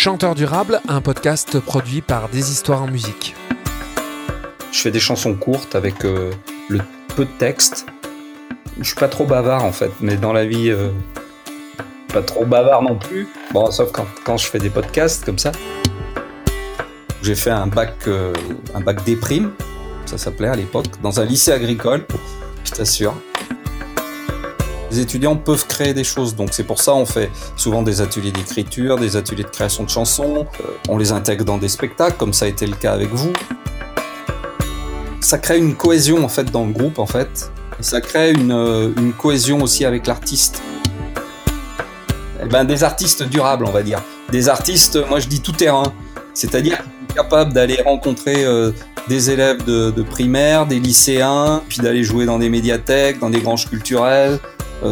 Chanteur durable, un podcast produit par Des Histoires en musique. Je fais des chansons courtes avec euh, le peu de texte. Je suis pas trop bavard en fait, mais dans la vie, euh, pas trop bavard non plus. Bon, sauf quand, je fais des podcasts comme ça. J'ai fait un bac, euh, un bac déprime, ça s'appelait à l'époque, dans un lycée agricole, je t'assure. Les étudiants peuvent créer des choses, donc c'est pour ça on fait souvent des ateliers d'écriture, des ateliers de création de chansons, euh, on les intègre dans des spectacles, comme ça a été le cas avec vous. Ça crée une cohésion en fait dans le groupe en fait, ça crée une, euh, une cohésion aussi avec l'artiste. Eh ben, des artistes durables, on va dire. Des artistes, moi je dis tout terrain, c'est-à-dire capable d'aller rencontrer euh, des élèves de, de, primaire, des lycéens, puis d'aller jouer dans des médiathèques, dans des granges culturelles,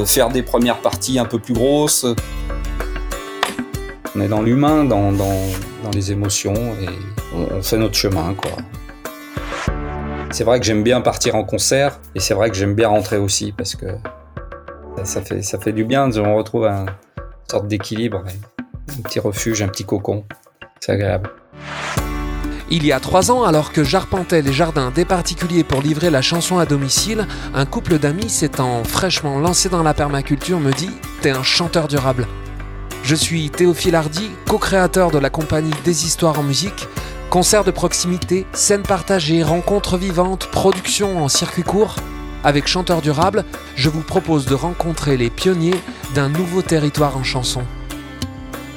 faire des premières parties un peu plus grosses. On est dans l'humain, dans, dans, dans, les émotions, et on, fait notre chemin, quoi. C'est vrai que j'aime bien partir en concert, et c'est vrai que j'aime bien rentrer aussi, parce que ça, fait, ça fait du bien, on retrouve un, une sorte d'équilibre, un petit refuge, un petit cocon. C'est agréable. Il y a trois ans, alors que j'arpentais les jardins des particuliers pour livrer la chanson à domicile, un couple d'amis s'étant fraîchement lancé dans la permaculture me dit T'es un chanteur durable. Je suis Théophile Hardy, co-créateur de la compagnie Des Histoires en musique. Concerts de proximité, scènes partagées, rencontres vivantes, production en circuit court. Avec Chanteur Durable, je vous propose de rencontrer les pionniers d'un nouveau territoire en chanson.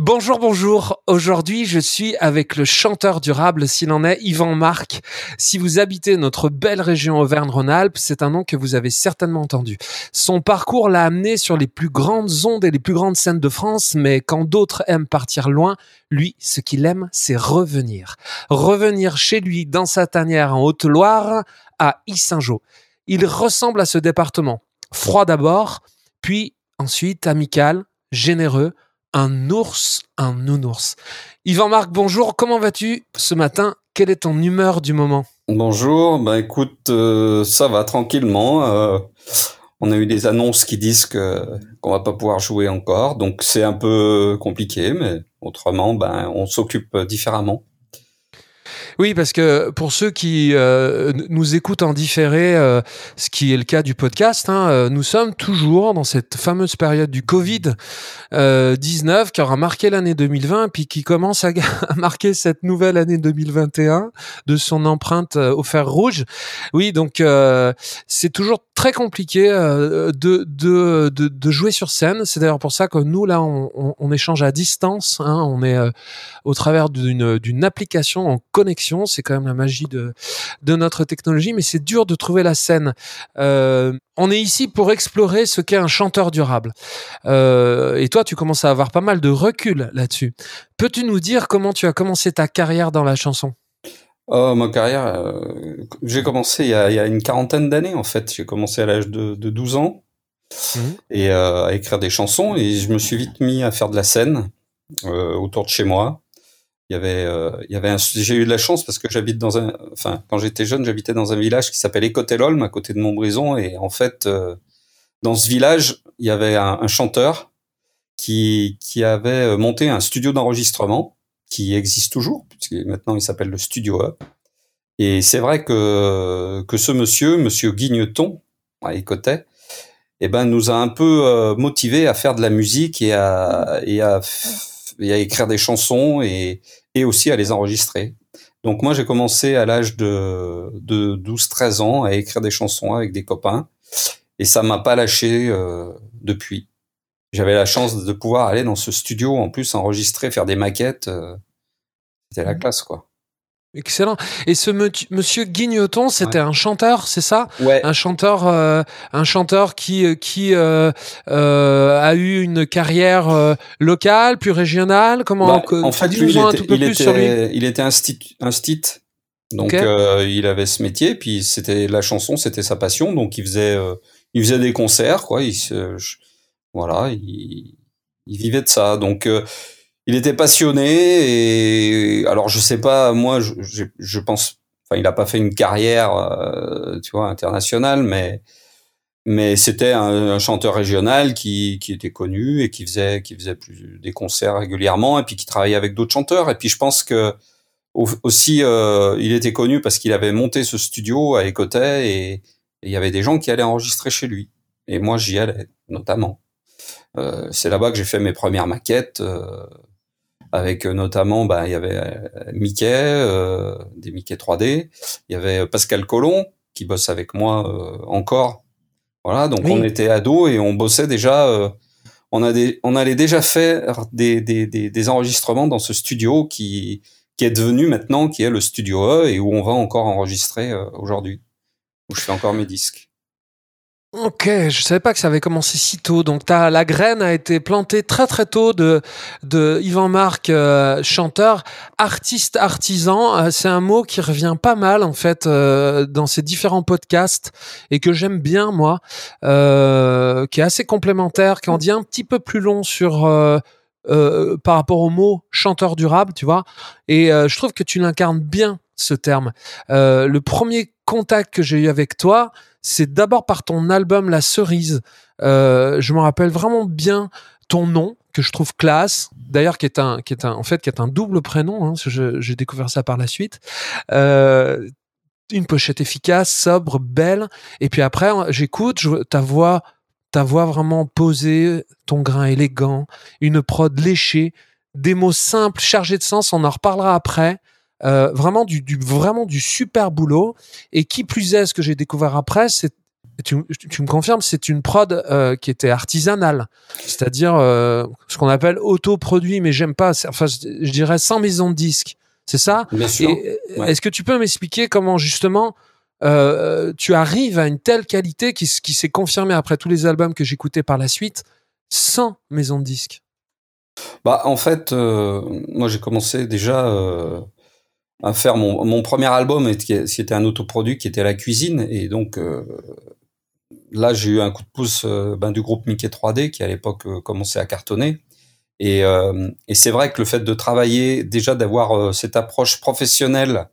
Bonjour, bonjour. Aujourd'hui, je suis avec le chanteur durable, s'il en est, Yvan Marc. Si vous habitez notre belle région Auvergne-Rhône-Alpes, c'est un nom que vous avez certainement entendu. Son parcours l'a amené sur les plus grandes ondes et les plus grandes scènes de France, mais quand d'autres aiment partir loin, lui, ce qu'il aime, c'est revenir. Revenir chez lui, dans sa tanière en Haute-Loire, à Issingeau. Il ressemble à ce département. Froid d'abord, puis ensuite amical, généreux, un ours, un nounours. Yvan Marc, bonjour, comment vas-tu ce matin? Quelle est ton humeur du moment? Bonjour, bah écoute, euh, ça va tranquillement. Euh, on a eu des annonces qui disent que qu'on va pas pouvoir jouer encore, donc c'est un peu compliqué, mais autrement, ben on s'occupe différemment. Oui, parce que pour ceux qui euh, nous écoutent en différé, euh, ce qui est le cas du podcast, hein, euh, nous sommes toujours dans cette fameuse période du Covid 19 euh, qui aura marqué l'année 2020, puis qui commence à, marquer cette nouvelle année 2021 de son empreinte au fer rouge. Oui, donc c'est toujours très compliqué de, de, de, de, jouer sur scène. C'est d'ailleurs pour ça que nous là, on, on, on échange à distance. Hein, on est au travers d'une application en connexion c'est quand même la magie de, de notre technologie, mais c'est dur de trouver la scène. Euh, on est ici pour explorer ce qu'est un chanteur durable. Euh, et toi, tu commences à avoir pas mal de recul là-dessus. Peux-tu nous dire comment tu as commencé ta carrière dans la chanson? Oh, ma carrière, euh, j'ai commencé il y, a, il y, a, une quarantaine d'années en fait. J'ai commencé à l'âge de, de, 12 ans mmh. et euh, à écrire des chansons et je me suis vite mis à faire de la scène euh, autour de chez moi il y avait, euh, il y avait un, j'ai eu de la chance parce que j'habite dans un, enfin, quand j'étais jeune, j'habitais dans un village qui s'appelle Écotelolme, à côté de Montbrison, et en fait, euh, dans ce village, il y avait un, un, chanteur qui, qui avait euh, monté un studio d'enregistrement qui existe toujours, puisque maintenant il s'appelle le Studio Up. Et c'est vrai que, que ce monsieur, monsieur Guigneton, à Écotet, eh ben, nous a un peu euh, motivé à faire de la musique et à, et à et à écrire des chansons et, et aussi à les enregistrer. Donc moi j'ai commencé à l'âge de, de 12-13 ans à écrire des chansons avec des copains et ça m'a pas lâché euh, depuis. J'avais la chance de pouvoir aller dans ce studio en plus enregistrer, faire des maquettes. Euh, C'était la mmh. classe quoi. Excellent. Et ce monsieur Guignoton, c'était ouais. un chanteur, c'est ça? Ouais. Un chanteur, euh, un chanteur qui euh, qui euh, euh, a eu une carrière euh, locale, puis régionale? Comment bah, En fait, lui, il, était, il, était, il était un stit, un stit. Donc okay. Euh, il avait ce métier, puis c'était la chanson, c'était sa passion. Donc il faisait il faisait des concerts, quoi. Il se, voilà, il, il, vivait de ça. Donc, euh, il était passionné. Et alors, je sais pas, moi, je, je, je pense, enfin, il a pas fait une carrière, euh, tu vois, internationale, mais mais c'était un, un, chanteur régional qui, qui était connu et qui faisait qui faisait plus des concerts régulièrement et puis qui travaillait avec d'autres chanteurs. Et puis, je pense que aussi, euh, il était connu parce qu'il avait monté ce studio à Écoutay et il y avait des gens qui allaient enregistrer chez lui. Et moi, j'y allais, notamment. Euh, c'est là-bas que j'ai fait mes premières maquettes, euh, avec euh, notamment, bah, il y avait euh, Mickey, euh, des Mickey 3D, il y avait Pascal Colomb, qui bosse avec moi encore. Voilà, donc on était ados et on bossait déjà, on, a des, on allait déjà faire des, des, des, des enregistrements dans ce studio qui, qui est devenu maintenant, qui est le Studio E et où on va encore enregistrer euh, aujourd'hui, où je fais encore mes disques. Ok, je savais pas que ça avait commencé si tôt. Donc as, la graine a été plantée très très tôt de de Yvan Marc, euh, chanteur, artiste, artisan. Euh, c'est un mot qui revient pas mal en fait dans ces différents podcasts et que j'aime bien moi, qui est assez complémentaire, qui en dit un petit peu plus long sur euh, par rapport au mot chanteur durable, tu vois. Et euh, je trouve que tu l'incarnes bien ce terme. Euh, le premier contact que j'ai eu avec toi, c'est d'abord par ton album La Cerise. je me rappelle vraiment bien ton nom que je trouve classe. D'ailleurs, qui est un, qui est un, en fait, qui est un double prénom. Hein, j'ai découvert ça par la suite. une pochette efficace, sobre, belle. Et puis après, j'écoute ta voix ta voix vraiment posée, ton grain élégant, une prod léchée, des mots simples, chargés de sens, on en reparlera après. Euh, vraiment du, du, vraiment du super boulot. Et qui plus est, ce que j'ai découvert après, c'est tu, tu, me confirmes, c'est une prod euh, qui était artisanale, c'est-à-dire euh, ce qu'on appelle autoproduit, mais j'aime pas. Enfin, je, dirais sans maison de disque. C'est ça? Est-ce que tu peux m'expliquer comment justement euh, tu arrives à une telle qualité qui, qui s'est confirmée après tous les albums que j'écoutais par la suite, sans maison de disque? Bah, en fait, moi j'ai commencé déjà à faire mon, mon, premier album, c'était un autoproduit qui était la cuisine, et donc euh, là j'ai eu un coup de pouce euh, ben, du groupe Mickey 3D qui à l'époque commençait à cartonner. Et, et c'est vrai que le fait de travailler, déjà d'avoir cette approche professionnelle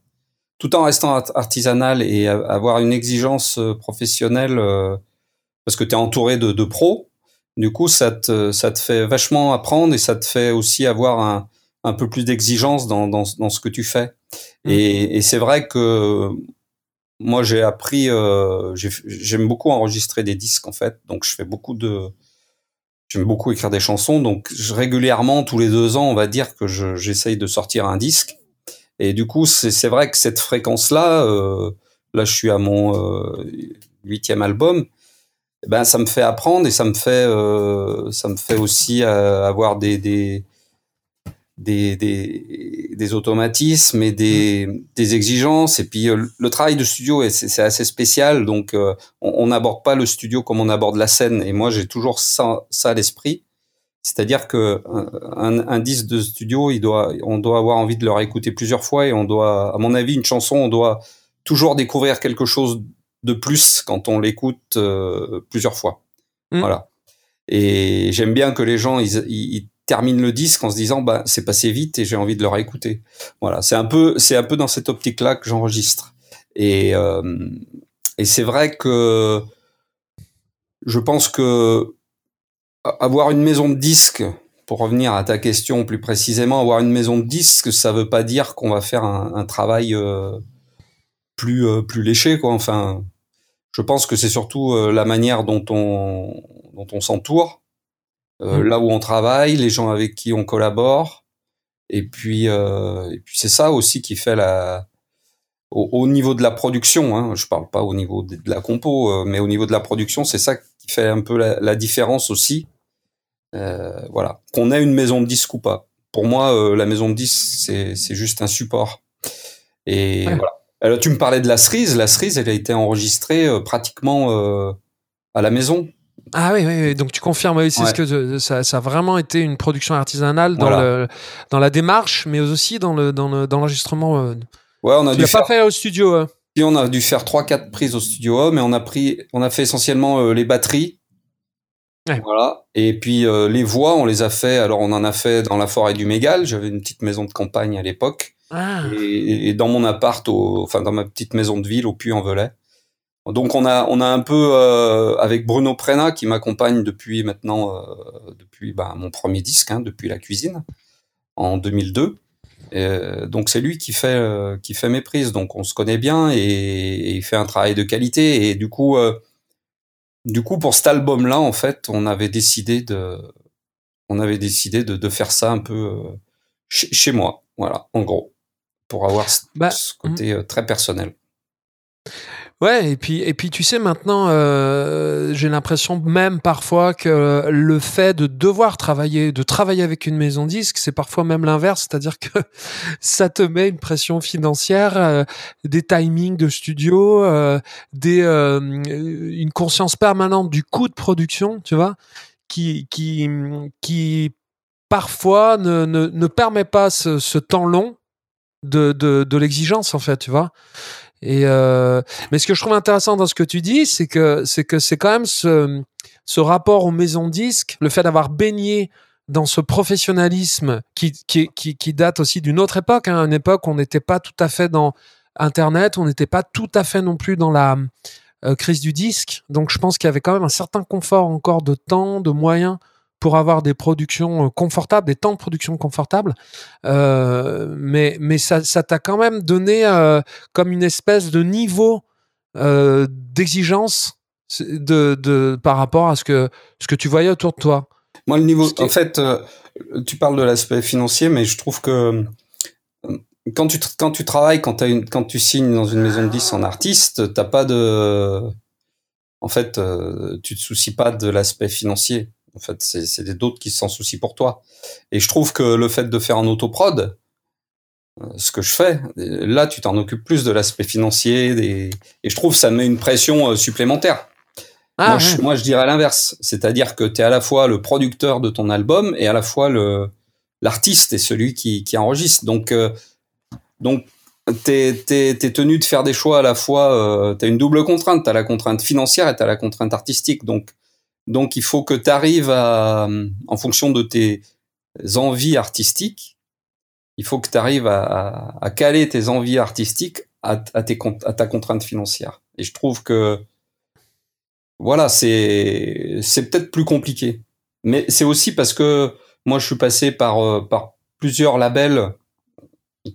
tout en restant artisanal et avoir une exigence euh, professionnelle euh, parce que tu es entouré de, de, pros. Du coup, ça te, ça te fait vachement apprendre et ça te fait aussi avoir un, un peu plus d'exigence dans, dans, dans, ce que tu fais. Mmh. Et, et c'est vrai que moi, j'ai appris, euh, j'aime beaucoup enregistrer des disques en fait, donc je fais beaucoup de, j'aime beaucoup écrire des chansons, donc je, régulièrement, tous les deux ans, on va dire que j'essaye de sortir un disque. Et du coup, c'est vrai que cette fréquence-là, euh, là, je suis à mon euh, huitième album, eh ben ça me fait apprendre et ça me fait, ça me fait aussi avoir des des, des des, des automatismes et des, des exigences. Et puis euh, le travail de studio, c'est assez spécial, donc on n'aborde pas le studio comme on aborde la scène. Et moi, j'ai toujours ça, ça à l'esprit. C'est-à-dire que un, un, disque de studio, il doit, on doit avoir envie de le réécouter plusieurs fois et on doit, à mon avis, une chanson, on doit toujours découvrir quelque chose de plus quand on l'écoute euh, plusieurs fois. Mmh. Voilà. Et j'aime bien que les gens, ils, ils, terminent le disque en se disant, bah, c'est passé vite et j'ai envie de le réécouter. Voilà. C'est un peu, c'est un peu dans cette optique-là que j'enregistre. Et, euh, et c'est vrai que je pense que avoir une maison de disques, pour revenir à ta question plus précisément, avoir une maison de disques, ça veut pas dire qu'on va faire un, un travail euh, plus euh, plus léché, quoi. Enfin, je pense que c'est surtout euh, la manière dont on dont on s'entoure, mmh. là où on travaille, les gens avec qui on collabore, et puis et puis c'est ça aussi qui fait la au, au niveau de la production. Hein, je parle pas au niveau de, la compo, mais au niveau de la production, c'est ça qui fait un peu la, la différence aussi euh, voilà, qu'on ait une maison de disque ou pas. Pour moi, euh, la maison de disque, c'est juste un support. Et voilà. Alors, tu me parlais de la cerise. La cerise, elle a été enregistrée euh, pratiquement à la maison. Ah oui, oui, donc tu confirmes aussi ce que ça, ça, a vraiment été une production artisanale dans, le, dans la démarche, mais aussi dans le dans l'enregistrement. ouais, on a tu l'as pas fait au studio. Puis on a dû faire trois quatre prises au studio mais on a pris, on a fait essentiellement les batteries. Voilà. Et puis les voix, on les a fait. Alors on en a fait dans la forêt du Mégal. J'avais une petite maison de campagne à l'époque. Ah. Et, dans mon appart, enfin dans ma petite maison de ville au Puy-en-Velay. Donc on a on a un peu euh, avec Bruno Prena qui m'accompagne depuis maintenant euh, depuis bah, mon premier disque hein, depuis la cuisine en 2002. Et, donc c'est lui qui fait euh, qui fait mes prises. Donc on se connaît bien et, il fait un travail de qualité. Et du coup du coup pour cet album là en fait on avait décidé de on avait décidé de, de faire ça un peu chez, moi. Voilà en gros. Pour avoir ce, bah, côté très personnel. Ouais, et puis, et puis tu sais, maintenant, euh, j'ai l'impression même parfois que le fait de devoir travailler, de travailler avec une maison disque, c'est parfois même l'inverse, c'est-à-dire que ça te met une pression financière, euh, des timings de studio, euh, des, une conscience permanente du coût de production, tu vois, qui, qui, qui parfois ne, ne, ne permet pas ce, ce temps long de, de, de l'exigence, en fait, tu vois. Et euh, mais ce que je trouve intéressant dans ce que tu dis, c'est que c'est que c'est quand même ce, ce rapport aux maisons disques, le fait d'avoir baigné dans ce professionnalisme qui, qui, qui, date aussi d'une autre époque, hein, une époque où on n'était pas tout à fait dans Internet, on n'était pas tout à fait non plus dans la euh, crise du disque. Donc je pense qu'il y avait quand même un certain confort encore de temps, de moyens pour avoir des productions euh, confortables, des temps de production confortables. Euh, mais mais ça ça t'a quand même donné euh, comme une espèce de niveau euh, d'exigence de, de par rapport à ce que ce que tu voyais autour de toi. Moi, le niveau, en fait, tu parles de l'aspect financier, mais je trouve que quand tu quand tu travailles, quand, as une, quand tu signes dans une maison de 10 en artiste, t'as pas de, en fait, tu te soucies pas de l'aspect financier. En fait, c'est d'autres qui s'en soucient pour toi. Et je trouve que le fait de faire un autoprod, euh, ce que je fais, là, tu t'en occupes plus de l'aspect financier, et je trouve que ça met une pression euh, supplémentaire. Ah, moi, je, moi, je dirais l'inverse, c'est-à-dire que tu es à la fois le producteur de ton album et à la fois le l'artiste et celui qui, qui enregistre. Donc, euh, donc t'es es, tenu de faire des choix à la fois. Euh, t'as une double contrainte. T'as la contrainte financière et t'as la contrainte artistique. Donc, donc il faut que tu arrives à, en fonction de tes envies artistiques, il faut que tu arrives à, caler tes envies artistiques à, ta contrainte financière. Et je trouve que voilà, c'est c'est peut-être plus compliqué, mais c'est aussi parce que moi je suis passé par euh, par plusieurs labels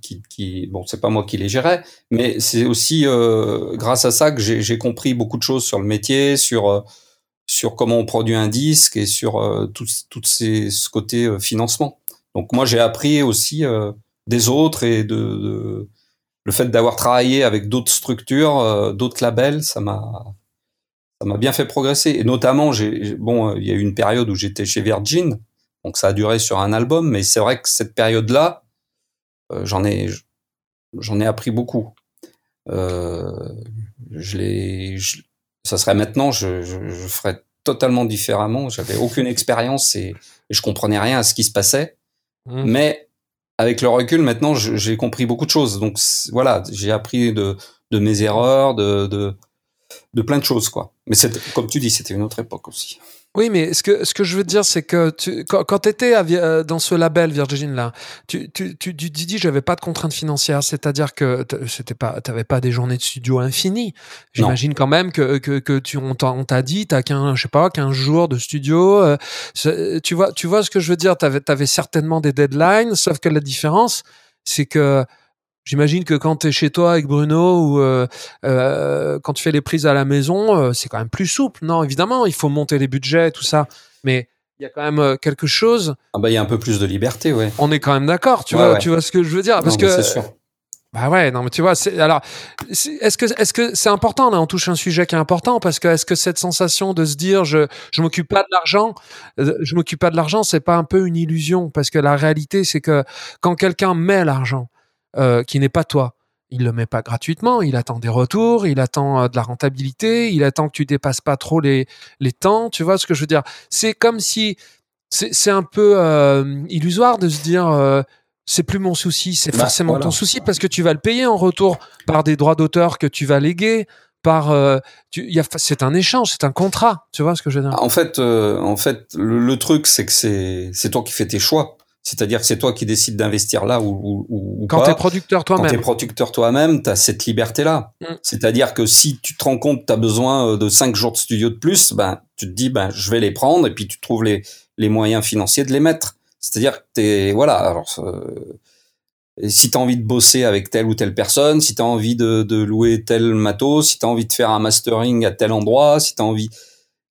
qui, qui bon c'est pas moi qui les gérais, mais c'est aussi euh, grâce à ça que j'ai compris beaucoup de choses sur le métier, sur euh, sur comment on produit un disque et sur euh, tout, tout ces, ce côté euh, financement. Donc moi j'ai appris aussi euh, des autres et de, de le fait d'avoir travaillé avec d'autres structures, d'autres labels, ça m'a ça m'a bien fait progresser. Et notamment j'ai bon il y a eu une période où j'étais chez Virgin, donc ça a duré sur un album, mais c'est vrai que cette période là j'en ai j'en ai appris beaucoup. je l'ai ça serait maintenant, je, je, je ferais totalement différemment. J'avais aucune expérience et, je comprenais rien à ce qui se passait. Mmh. Mais avec le recul, maintenant, j'ai compris beaucoup de choses. Donc voilà, j'ai appris de, de mes erreurs, de, de, de plein de choses, quoi. Mais comme tu dis, c'était une autre époque aussi. Oui, mais ce que, ce que je veux dire, c'est que tu, quand, quand tu étais euh, dans ce label Virgin là, tu, tu, tu, tu dis j'avais pas de contraintes financières, c'est-à-dire que c'était pas, t'avais pas des journées de studio infinies. J'imagine quand même que, que, que tu, on t'a dit, t'as qu'un, je sais pas, qu'un jour de studio. Euh, tu vois, tu vois ce que je veux dire? T'avais, avais certainement des deadlines, sauf que la différence, c'est que J'imagine que quand tu es chez toi avec Bruno ou euh, euh, quand tu fais les prises à la maison, euh, c'est quand même plus souple. Non, évidemment, il faut monter les budgets, tout ça. Mais il y a quand même quelque chose. Ah bah il y a un peu plus de liberté, ouais. On est quand même d'accord, tu vois, tu vois ce que je veux dire, parce que. C'est sûr. Bah ouais, non mais tu vois, c'est alors est-ce que est-ce que c'est important là on touche un sujet qui est important parce que est-ce que cette sensation de se dire je je m'occupe pas de l'argent, je m'occupe pas de l'argent, c'est pas un peu une illusion? Parce que la réalité c'est que quand quelqu'un met l'argent, euh, qui n'est pas toi. Il le met pas gratuitement, il attend des retours, il attend euh, de la rentabilité, il attend que tu dépasses pas trop les, les temps, tu vois ce que je veux dire? C'est comme si c'est un peu euh, illusoire de se dire c'est plus mon souci, c'est bah, forcément ton souci parce que tu vas le payer en retour par des droits d'auteur que tu vas léguer, par euh, c'est un échange, c'est un contrat, tu vois ce que je veux dire? En fait, euh, en fait, le, truc c'est que c'est c'est toi qui fais tes choix. C'est-à-dire que c'est toi qui décides d'investir là ou, ou, Quand tu es producteur toi-même. Quand tu es producteur toi-même, tu as cette liberté-là. Mm. C'est-à-dire que si tu te rends compte que tu as besoin euh, de 5 jours de studio de plus, ben, tu te dis, ben, je vais les prendre et puis tu trouves les, les moyens financiers de les mettre. C'est-à-dire que t'es, voilà, alors, euh, si tu as envie de bosser avec telle ou telle personne, si tu as envie de, de, louer tel matos, si tu as envie de faire un mastering à tel endroit, si tu as envie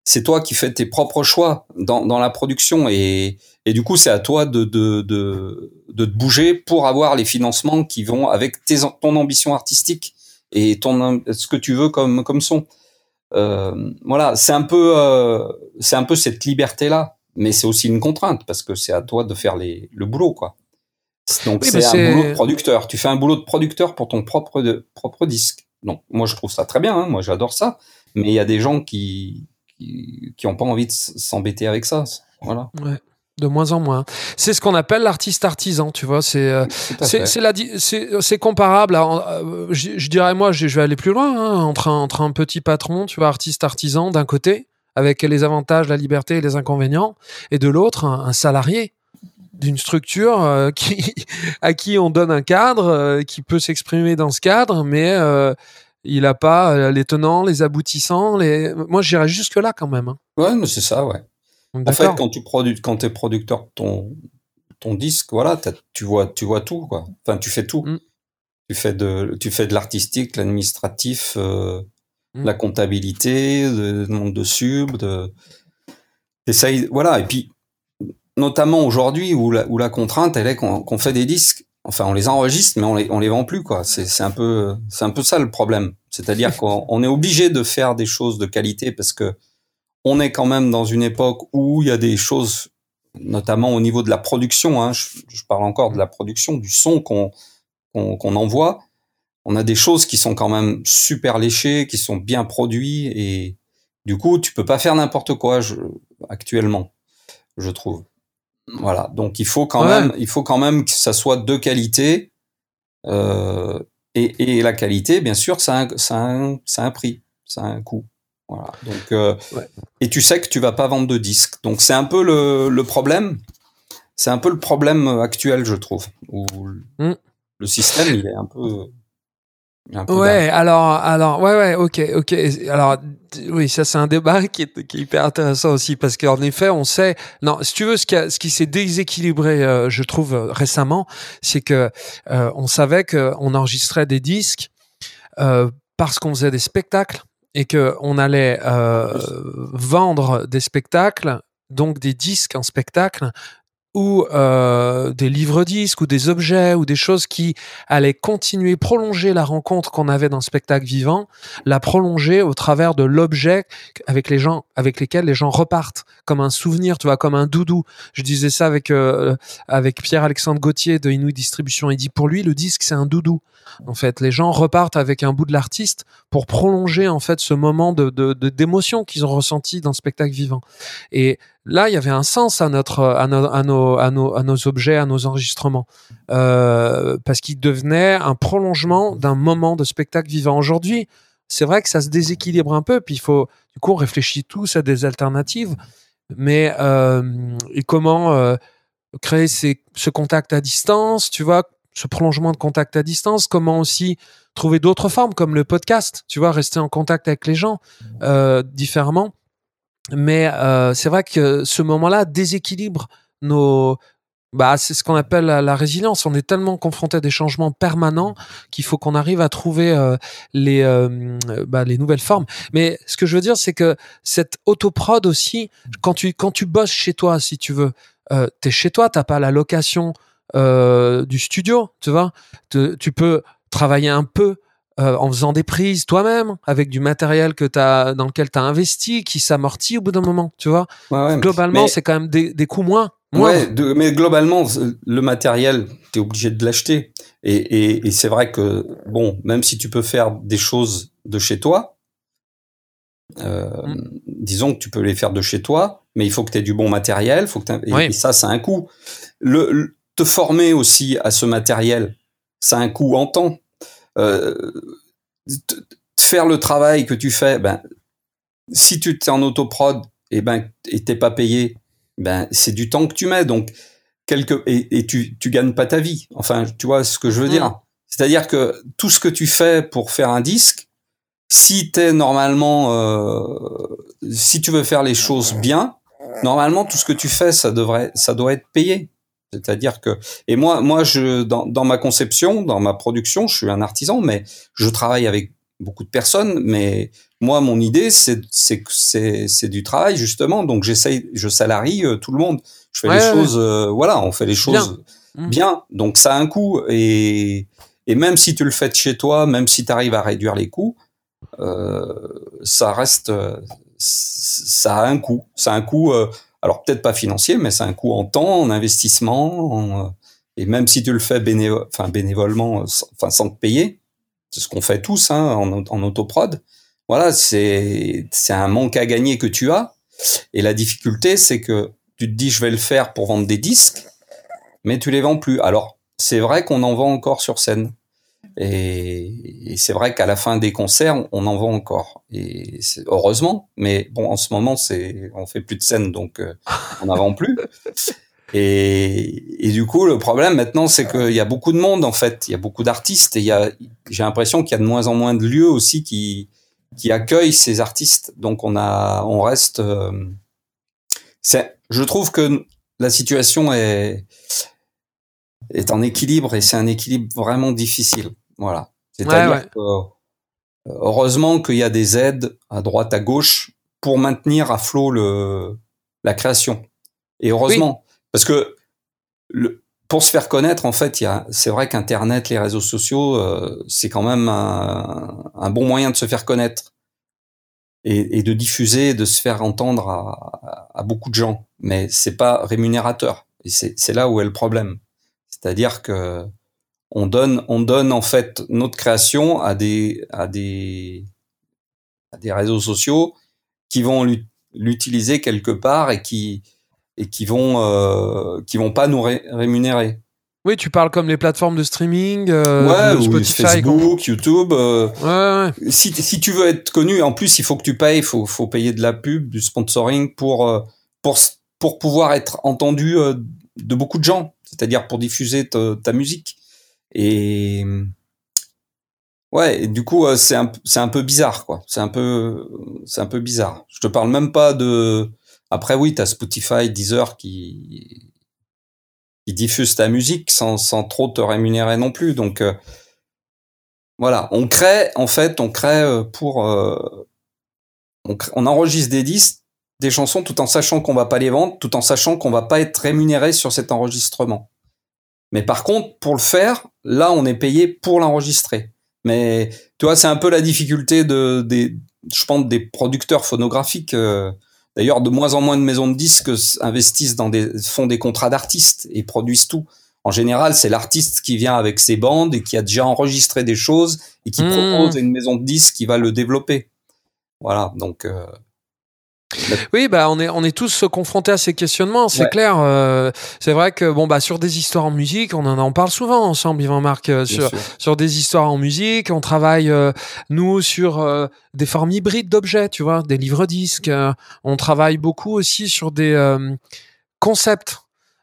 c'est toi qui fais tes propres choix dans, dans la production et, et du coup c'est à toi de, de, de, de, te bouger pour avoir les financements qui vont avec tes, ton ambition artistique et ton ce que tu veux comme comme son. Euh, voilà, c'est un peu euh, c'est un peu cette liberté là, mais c'est aussi une contrainte parce que c'est à toi de faire les, le boulot quoi. Donc c'est un boulot de producteur. Tu fais un boulot de producteur pour ton propre de, propre disque. Donc moi je trouve ça très bien, hein. moi j'adore ça. Mais il y a des gens qui qui n'ont pas envie de s'embêter avec ça. Voilà. Ouais. De moins en moins. C'est ce qu'on appelle l'artiste artisan, tu vois. C'est euh, c'est comparable. Euh, je, dirais moi, je, vais aller plus loin hein, entre un, entre un petit patron, tu vois, artiste artisan d'un côté, avec les avantages, la liberté et les inconvénients, et de l'autre un, salarié d'une structure euh, qui à qui on donne un cadre, qui peut s'exprimer dans ce cadre, mais il a pas les tenants, les aboutissants. Les... Moi, j'irais jusque là quand même. Hein. Ouais, mais c'est ça, ouais. En fait, quand tu produis, quand es producteur de ton ton disque, voilà, tu vois, tu vois tout, quoi. Enfin, tu fais tout. Mm. Tu fais de, tu fais de l'artistique, l'administratif, euh, mm. la comptabilité, le nombre de subs, de. voilà. Et puis, notamment aujourd'hui où la, où la contrainte, elle est qu'on fait des disques enfin on les enregistre mais on les on les vend plus quoi c'est c'est un peu c'est un peu ça le problème c'est-à-dire qu'on est obligé de faire des choses de qualité parce que on est quand même dans une époque où il y a des choses notamment au niveau de la production hein, je, parle encore de la production du son qu'on qu'on envoie on a des choses qui sont quand même super léchées qui sont bien produits et du coup tu peux pas faire n'importe quoi je, actuellement je trouve voilà, donc il faut quand même, il faut quand même que ça soit de qualité. Euh, et, et, la qualité, bien sûr, ça a, un, ça, a un, ça a un prix, ça a un coût. Voilà. Donc, euh, et tu sais que tu vas pas vendre de disques. Donc c'est un peu le, le problème. C'est un peu le problème actuel, je trouve, où mm. le système il est un peu Ouais, alors, alors, ouais, ouais, ok, ok. Alors, oui, ça c'est un débat qui est, qui est, hyper intéressant aussi parce qu'en effet, on sait. Non, si tu veux, ce qui, a, ce qui s'est déséquilibré, euh, je trouve euh, récemment, c'est que euh, on savait qu'on enregistrait des disques parce qu'on faisait des spectacles et que on allait vendre des spectacles, donc des disques en spectacle ou euh, des livres disques ou des objets ou des choses qui allaient continuer prolonger la rencontre qu'on avait dans le spectacle vivant, la prolonger au travers de l'objet avec les gens avec lesquels les gens repartent comme un souvenir, tu vois, comme un doudou. Je disais ça avec euh, avec Pierre-Alexandre Gauthier de Inuit Distribution. Il dit pour lui le disque c'est un doudou. En fait, les gens repartent avec un bout de l'artiste pour prolonger en fait ce moment de d'émotion qu'ils ont ressenti dans le spectacle vivant. Et là, il y avait un sens à notre, à, nos, à, nos, à, nos, objets, à nos enregistrements, euh, parce qu'ils devenaient un prolongement d'un moment de spectacle vivant. Aujourd'hui, c'est vrai que ça se déséquilibre un peu, puis il faut, du coup, on réfléchit tous à des alternatives, mais euh, comment euh, créer ce contact à distance, tu vois, ce prolongement de contact à distance, comment aussi trouver d'autres formes comme le podcast, tu vois, rester en contact avec les gens euh, différemment. Mais euh, c'est vrai que ce moment-là déséquilibre nos. Bah, c'est ce qu'on appelle la, résilience. On est tellement confronté à des changements permanents qu'il faut qu'on arrive à trouver euh, les, euh, bah, les nouvelles formes. Mais ce que je veux dire, c'est que cette autoprod aussi, quand tu, quand tu bosses chez toi, si tu veux, euh, t'es chez toi, t'as pas la location euh, du studio, tu vois. tu peux travailler un peu euh, en faisant des prises toi-même avec du matériel que as, dans lequel tu as investi qui s'amortit au bout d'un moment, tu vois. globalement, c'est quand même des, des coûts moins. Ouais, mais globalement, le matériel, tu es obligé de l'acheter. Et, et, et c'est vrai que, bon, même si tu peux faire des choses de chez toi, euh, mm. disons que tu peux les faire de chez toi, mais il faut que tu aies du bon matériel, faut que et, ça, ça a un coût. Le, te former aussi à ce matériel, ça a un coût en temps. Euh, faire le travail que tu fais, ben, si tu es en autoprod et eh ben et t'es pas payé, ben c'est du temps que tu mets donc quelque et, tu tu gagnes pas ta vie. Enfin, tu vois ce que je veux dire. Mmh. C'est-à-dire que tout ce que tu fais pour faire un disque, si t'es normalement, euh, si tu veux faire les choses bien, normalement tout ce que tu fais, ça devrait, ça doit être payé. C'est-à-dire que et moi, moi, je dans, dans ma conception, dans ma production, je suis un artisan, mais je travaille avec beaucoup de personnes. Mais moi, mon idée, c'est c'est c'est du travail justement. Donc j'essaye, je salarie euh, tout le monde. Je fais les choses, euh, voilà, on fait les choses bien. bien. Donc ça a un coût et et même si tu le fais de chez toi, même si tu arrives à réduire les coûts, euh, ça reste, ça a un coût. Ça a un coût, euh, alors peut-être pas financier, mais c'est un coût en temps, en investissement, euh, et même si tu le fais enfin, bénévolement, enfin sans te payer, c'est ce qu'on fait tous hein, en, en autoprod. Voilà, c'est un manque à gagner que tu as. Et la difficulté, c'est que tu te dis je vais le faire pour vendre des disques, mais tu les vends plus. Alors c'est vrai qu'on en vend encore sur scène. Et, c'est vrai qu'à la fin des concerts, on en vend encore. Et heureusement, mais bon, en ce moment, c'est on fait plus de scènes, donc euh, on n'en vend plus. Et, et, du coup, le problème maintenant, c'est qu'il y a beaucoup de monde en fait. Il y a beaucoup d'artistes et il y a, j'ai l'impression qu'il y a de moins en moins de lieux aussi qui qui accueillent ces artistes. Donc on a, on reste. Euh, c'est, je trouve que la situation est est en équilibre et c'est un équilibre vraiment difficile. Voilà. C'est-à-dire que euh, heureusement qu'il y a des aides à droite à gauche pour maintenir à flot le la création. Et heureusement parce que le, pour se faire connaître, en fait, c'est vrai qu'Internet, les réseaux sociaux, euh, c'est quand même un, un, bon moyen de se faire connaître et, et de diffuser, de se faire entendre à, à, beaucoup de gens. Mais c'est pas rémunérateur. Et c'est là où est le problème. C'est-à-dire que on donne, on donne en fait notre création à des, à des, à des réseaux sociaux qui vont l'utiliser quelque part et qui, et qui vont, euh, qui vont pas nous rémunérer. Oui, tu parles comme les plateformes de streaming, euh, ouais, Spotify, Facebook, YouTube. Euh, ouais, ouais. Si, si tu veux être connu, en plus, il faut que tu payes, il faut, faut payer de la pub, du sponsoring pour, euh, pour, pour pouvoir être entendu de beaucoup de gens, c'est-à-dire pour diffuser ta, ta musique. Et ouais, du coup, euh, c'est un, peu bizarre, quoi. C'est un peu, c'est un peu bizarre. Je te parle même pas de. Après, oui, t'as Spotify, Deezer qui qui diffuse ta musique sans sans trop te rémunérer non plus. Donc euh, voilà, on crée, en fait, on crée euh, pour, on enregistre des disques, des chansons, tout en sachant qu'on va pas les vendre, tout en sachant qu'on va pas être rémunéré sur cet enregistrement. Mais par contre, pour le faire, là, on est payé pour l'enregistrer. Mais tu vois, c'est un peu la difficulté de, des, je pense, des producteurs phonographiques. Euh, d'ailleurs, de moins en moins de maisons de disques investissent dans des, font des contrats d'artistes et produisent tout. En général, c'est l'artiste qui vient avec ses bandes et qui a déjà enregistré des choses et qui mmh. propose à une maison de disques qui va le développer. Voilà, donc euh, oui, bah on est on est tous confrontés à ces questionnements, c'est clair. Euh, c'est vrai que bon bah sur des histoires en musique, on en, parle souvent ensemble, Yvan Marc, euh, sur sur des histoires en musique. On travaille euh, nous sur des formes hybrides d'objets, tu vois, des livres disques. on travaille beaucoup aussi sur des concepts.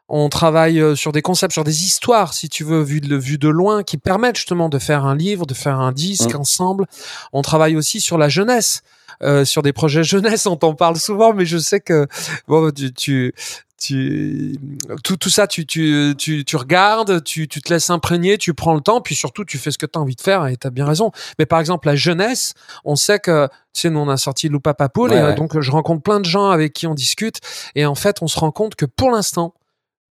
On travaille sur des concepts, sur des histoires, si tu veux, vues de, vue de loin, qui permettent justement de faire un livre, de faire un disque mmh. ensemble. On travaille aussi sur la jeunesse. Euh, sur des projets jeunesse, on t'en parle souvent, mais je sais que bon, tu, tu tu tout, tout ça tu, tu, tu, tu regardes tu, tu te laisses imprégner tu prends le temps puis surtout tu fais ce que tu as envie de faire et tu as bien raison. Mais par exemple la jeunesse on sait que tu sais nous on a sorti Loupa Papoul et euh, donc je rencontre plein de gens avec qui on discute et en fait on se rend compte que pour l'instant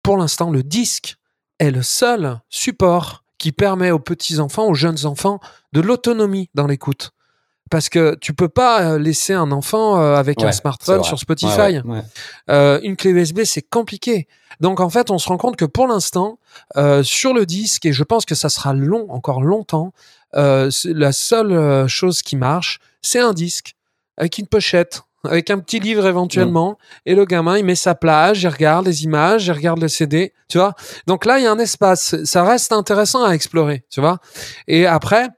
pour l'instant le disque est le seul support qui permet aux petits enfants aux jeunes enfants de l'autonomie dans l'écoute parce que tu peux pas euh, laisser un enfant euh, avec un smartphone sur Spotify. euh, une clé USB, c'est compliqué. Donc en fait, on se rend compte que pour l'instant, euh, sur le disque, et je pense que ça sera long, encore longtemps, la seule chose qui marche, c'est un disque avec une pochette avec un petit livre éventuellement, mm. et le gamin il met sa plage, il regarde les images, il regarde le CD, tu vois. Donc là il y a un espace, ça reste intéressant à explorer, tu vois. Et après,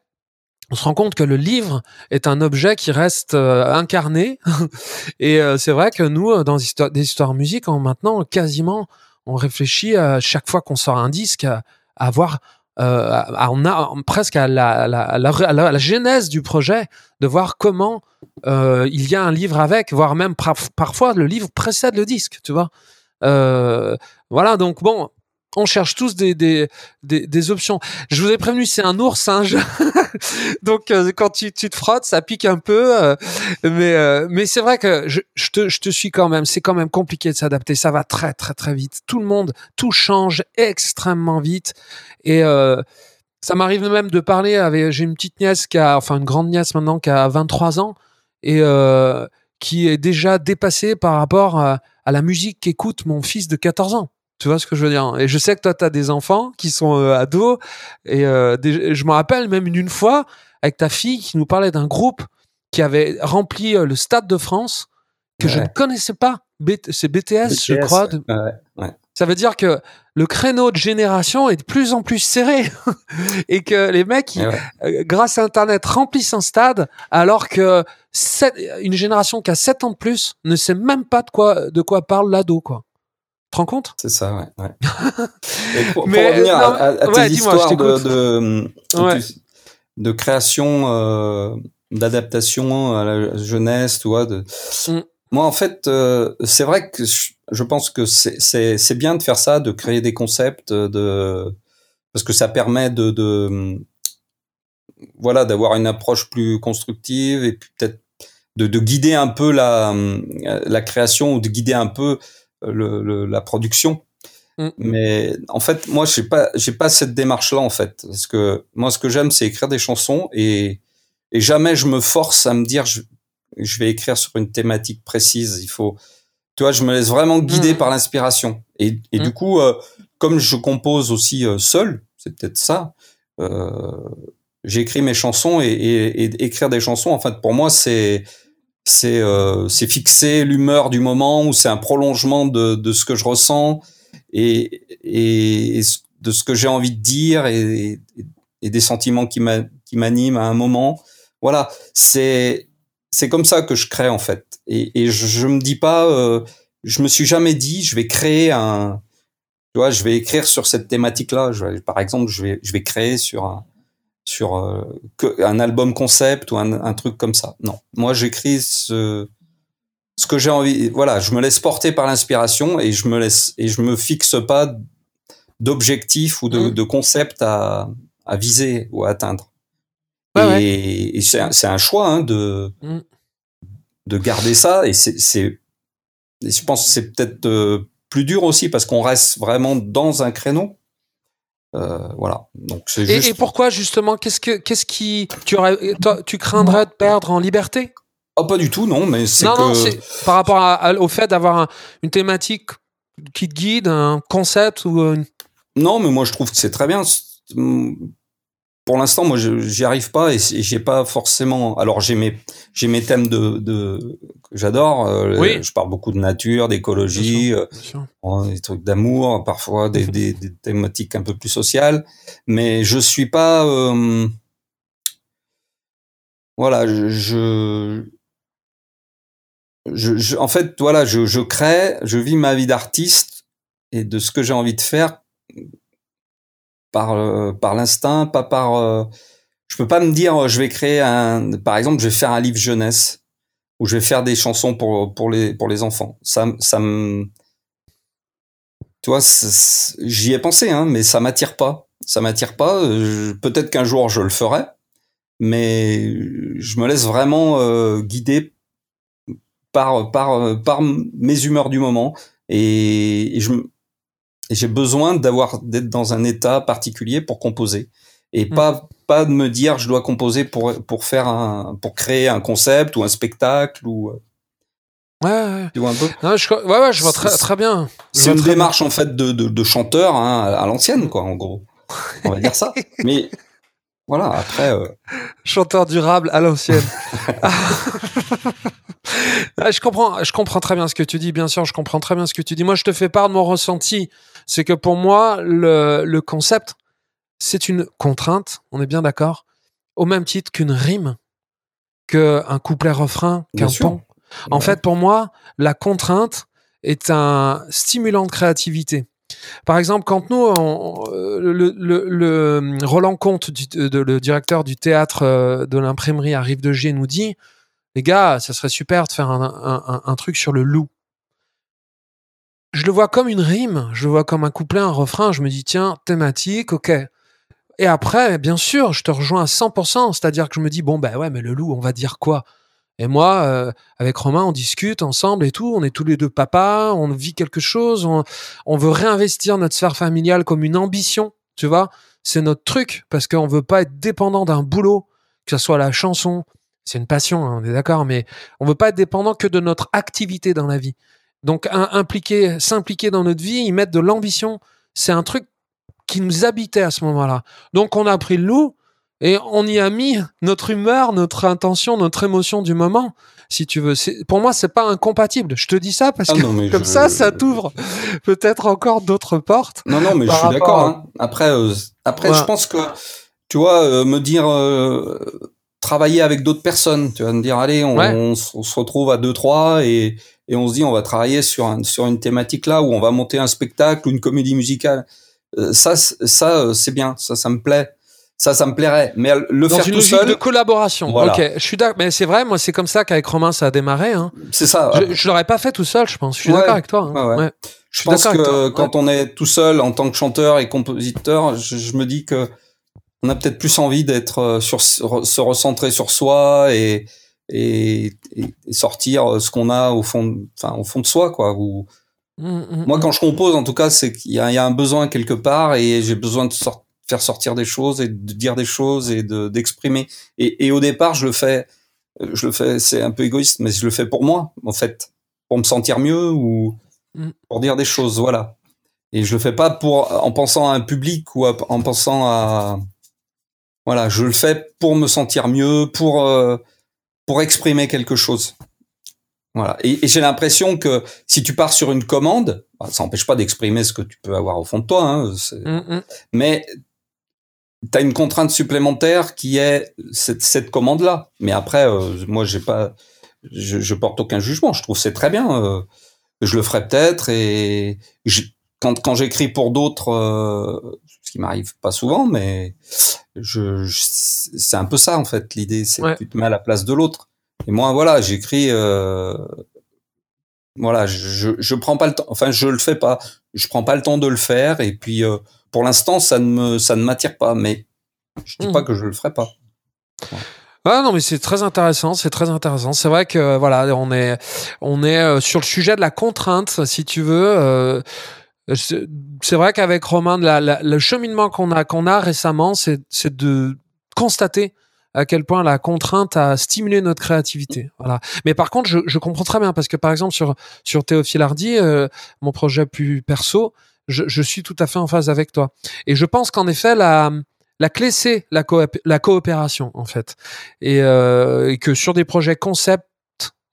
on se rend compte que le livre est un objet qui reste euh, incarné. et euh, c'est vrai que nous, euh, dans des histoires musique, maintenant, quasiment, on réfléchit à chaque fois qu'on sort un disque à, avoir, on a presque à la, la, la, genèse du projet, de voir comment il y a un livre avec, voire même parfois le livre précède le disque, tu vois. voilà, donc bon, on cherche tous des, des, des, options. Je vous ai prévenu, c'est un ours singe. Donc euh, quand tu, te frottes, ça pique un peu. Euh, mais euh, mais c'est vrai que je, te, je te suis quand même. C'est quand même compliqué de s'adapter. Ça va très très très vite. Tout le monde, tout change extrêmement vite. Et ça m'arrive même de parler avec. J'ai une petite nièce qui a, enfin une grande nièce maintenant qui a 23 ans et qui est déjà dépassée par rapport à la musique qu'écoute mon fils de 14 ans. Tu vois ce que je veux dire Et je sais que toi, tu as des enfants qui sont euh, ados. Et euh, je me rappelle même une, fois avec ta fille qui nous parlait d'un groupe qui avait rempli euh, le Stade de France que je ne connaissais pas. c'est BTS, je crois. Ouais, Ça veut dire que le créneau de génération est de plus en plus serré et que les mecs, grâce à Internet, remplissent un stade alors que une génération qui a 7 ans de plus ne sait même pas de quoi, de quoi parle l'ado, quoi te rends compte? C'est ça, ouais. ouais. pour, revenir à, tes histoires de, de, création, euh, d'adaptation à la jeunesse, tu vois. De... Mm. Moi, en fait, euh, c'est vrai que je, pense que c'est bien de faire ça, de créer des concepts, de parce que ça permet de, de voilà d'avoir une approche plus constructive et peut-être de, de, guider un peu la, la création ou de guider un peu le, la production. Mm. Mais en fait, moi, j'ai pas, j'ai pas cette démarche-là en fait, parce que moi, ce que j'aime, c'est écrire des chansons et, et jamais je me force à me dire je, je vais écrire sur une thématique précise. Il faut, tu vois, je me laisse vraiment guider mm. par l'inspiration. Et, et du mm. coup, euh, comme je compose aussi euh, seul, c'est peut-être ça. Euh, j'écris mes chansons et, et, et, écrire des chansons. En fait, pour moi, c'est c'est euh, fixer l'humeur du moment ou c'est un prolongement de, de ce que je ressens et, et, de ce que j'ai envie de dire et, et des sentiments qui m'animent à un moment. Voilà, c'est c'est comme ça que je crée en fait. Et, et je, je me dis pas, euh, je me suis jamais dit, je vais créer un, tu vois, je vais écrire sur cette thématique-là. Par exemple, je vais je vais créer sur un, sur euh, un album concept ou un, un, truc comme ça. Non, moi j'écris ce ce que j'ai envie. Voilà, je me laisse porter par l'inspiration et je me laisse et je me fixe pas d'objectifs ou de, mmh. de concepts à, à viser ou à atteindre. et, et c'est un, un, choix hein, de mmh. de garder ça et c'est je pense que c'est peut-être euh, plus dur aussi parce qu'on reste vraiment dans un créneau voilà. Donc c'est et, et, pourquoi justement Qu'est-ce que qu'est-ce qui tu aurais tu craindrais de perdre en liberté? Oh pas du tout, non. Mais c'est que par rapport au fait d'avoir une thématique qui te guide, un concept ou une... Non, mais moi je trouve que c'est très bien pour l'instant, moi, j'y arrive pas et j'ai pas forcément. Alors, j'ai mes j'ai mes thèmes de, de que j'adore. Euh, oui. Je parle beaucoup de nature, d'écologie, euh, des trucs d'amour, parfois des, des, des, thématiques un peu plus sociales. Mais je suis pas. Euh, voilà, je, je, je, en fait, voilà, je, je crée, je vis ma vie d'artiste et de ce que j'ai envie de faire par euh, par l'instinct, pas par. Euh, je peux pas me dire euh, je vais créer un. Par exemple, je vais faire un livre jeunesse ou je vais faire des chansons pour pour les pour les enfants. Ça ça me. Tu vois, j'y ai pensé, hein, mais ça m'attire pas. Ça m'attire pas. Peut-être qu'un jour je le ferai, mais je me laisse vraiment guider par par par mes humeurs du moment et, et j'ai besoin d'avoir d'être dans un état particulier pour composer et hmm. pas pas de me dire je dois composer pour pour faire un pour créer un concept ou un spectacle ou euh, Ouais, ouais. Tu vois un peu? Non, je, ouais, ouais, je vois très, très bien. C'est une démarche en fait de, de, de chanteur hein, à l'ancienne, quoi, en gros. On va dire ça. Mais voilà, après. Euh... Chanteur durable à l'ancienne. Ah, je comprends, je comprends très bien ce que tu dis. Bien sûr, je comprends très bien ce que tu dis. Moi, je te fais part de mon ressenti. C'est que pour moi, le, le concept, c'est une contrainte. On est bien d'accord. Au même titre qu'une rime, qu'un couplet-refrain, qu'un pont. En fait, pour moi, la contrainte est un stimulant de créativité. Par exemple, quand nous, euh, le, le, Roland Comte, le directeur du théâtre euh, de l'imprimerie à Rive de G, nous dit les gars, ça serait super de faire un, truc sur le loup. Je le vois comme une rime, je le vois comme un couplet, un refrain. Je me dis tiens, thématique, ok. Et après, bien sûr, je te rejoins à 100%, c'est-à-dire que je me dis bon ben ouais, mais le loup, on va dire quoi? Et moi, euh, avec Romain, on discute ensemble et tout. On est tous les deux papas, on vit quelque chose. On, veut réinvestir notre sphère familiale comme une ambition, tu vois? C'est notre truc parce qu'on veut pas être dépendant d'un boulot, que ce soit la chanson. C'est une passion, hein, on est d'accord, mais on veut pas être dépendant que de notre activité dans la vie. Donc, impliquer, s'impliquer dans notre vie, y mettre de l'ambition, c'est un truc qui nous habitait à ce moment-là. Donc, on a pris le loup et on y a mis notre humeur, notre intention, notre émotion du moment, si tu veux. Pour moi, c'est pas incompatible. Je te dis ça parce ah que comme ça, ça t'ouvre peut-être encore d'autres portes. Non, non, mais je suis d'accord. Hein. Après, euh, après, je pense que tu vois, euh, me dire euh, travailler avec d'autres personnes. Tu vas me dire, allez, on, se retrouve à deux trois et et on se dit, on va travailler sur un, sur une thématique là où on va monter un spectacle ou une comédie musicale. ça, ça, c'est bien. Ça, ça me plaît ça, ça me plairait. Mais le Dans faire une tout seul. de collaboration. Ok, je suis d'accord. Mais c'est vrai, moi, c'est comme ça qu'avec Romain, ça a démarré. Hein. C'est ça. Je, je l'aurais pas fait tout seul, je pense. Je suis d'accord avec toi. Hein. Ouais, Je, pense que quand on est tout seul en tant que chanteur et compositeur, je, me dis que on a peut-être plus envie d'être euh, sur se recentrer sur soi et et, et sortir ce qu'on a au fond, enfin au fond de soi, quoi. Ou mmh, mmh, moi, mmh. quand je compose, en tout cas, c'est qu'il y, y, a un besoin quelque part et j'ai besoin de sortir faire sortir des choses et de dire des choses et de d'exprimer. Et, et, au départ, je le fais, je le fais, c'est un peu égoïste, mais je le fais pour moi, en fait, pour me sentir mieux ou pour dire des choses, voilà. Et je le fais pas pour en pensant à un public ou en pensant à, voilà, je le fais pour me sentir mieux, pour euh, pour exprimer quelque chose. Voilà. Et, et j'ai l'impression que si tu pars sur une commande, bah, ça n'empêche pas d'exprimer ce que tu peux avoir au fond de toi, hein, mm, mm. mais tu as une contrainte supplémentaire qui est cette, cette commande-là. Mais après, euh, moi, j'ai pas, je, je, porte aucun jugement. Je trouve c'est très bien. Euh, je le ferai peut-être. Et quand, quand j'écris pour d'autres, euh, qui m'arrive pas souvent, mais je, c'est un peu ça en fait. L'idée, c'est que tu te mets à la place de l'autre. Et moi, voilà, j'écris. voilà, je, je prends pas le temps. Enfin, je le fais pas. Je prends pas le temps de le faire. Et puis pour l'instant, ça ne me, ça ne m'attire pas, mais je dis pas mhm. que je le ferai pas. Ah non mais c'est très intéressant, c'est très intéressant. C'est vrai que voilà, on est on est euh, sur le sujet de la contrainte, si tu veux. Euh, c'est vrai qu'avec Romain, le cheminement qu'on a qu'on a récemment, c'est de constater à quel point la contrainte a stimulé notre créativité. Voilà. Mais par contre, je, je comprends très bien parce que par exemple sur sur Théophile Hardy, euh, mon projet plus perso, je, suis tout à fait en phase avec toi. Et je pense qu'en effet, la, la clé, c'est la, la coopération, en fait. Euh, et, que sur des projets concept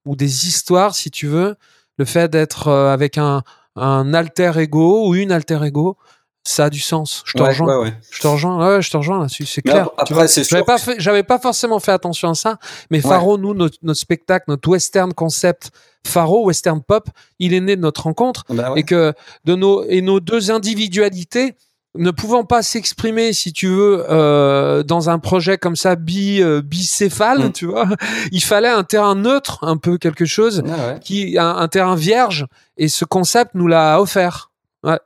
ou des histoires, si tu veux, le fait d'être euh, avec un, un alter ego ou une alter ego, ça a du sens. Je te rejoins. Je te rejoins. Je te rejoins là-dessus. C'est clair. Après, c'est J'avais pas j'avais pas forcément fait attention à ça, mais Faro, nous, notre, notre, spectacle, notre western concept, Faro, western pop, il est né de notre rencontre bah et que de nos et nos deux individualités ne pouvant pas s'exprimer, si tu veux, euh, dans un projet comme ça, bi, euh, bicéphale, mm. tu vois, il fallait un terrain neutre, un peu quelque chose, ah qui, un, un, terrain vierge, et ce concept nous l'a offert. Ouais.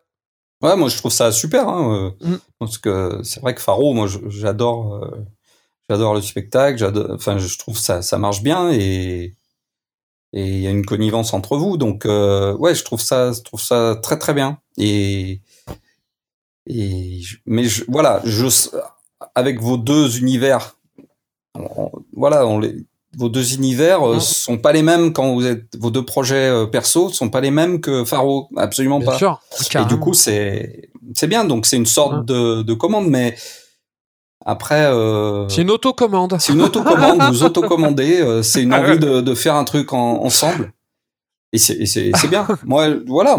Ouais, moi je trouve ça super, hein, euh, mm. parce que c'est vrai que Faro, moi j'adore, euh, j'adore le spectacle, j'adore, enfin je trouve ça ça marche bien et et il y a une connivence entre vous, donc ouais, je trouve ça, je trouve ça très très bien et et mais je, voilà, je avec vos deux univers, voilà, on les vos deux univers euh, sont pas les mêmes quand vous êtes vos deux projets euh, perso sont pas les mêmes que Faro, absolument bien pas. Sûr, et du coup c'est c'est bien donc c'est une sorte de, de commande mais Après, euh, c'est une autocommande. C'est une autocommande. vous autocommandez. Euh, c'est une envie de, de, faire un truc en, ensemble. Et c'est bien. Moi, voilà.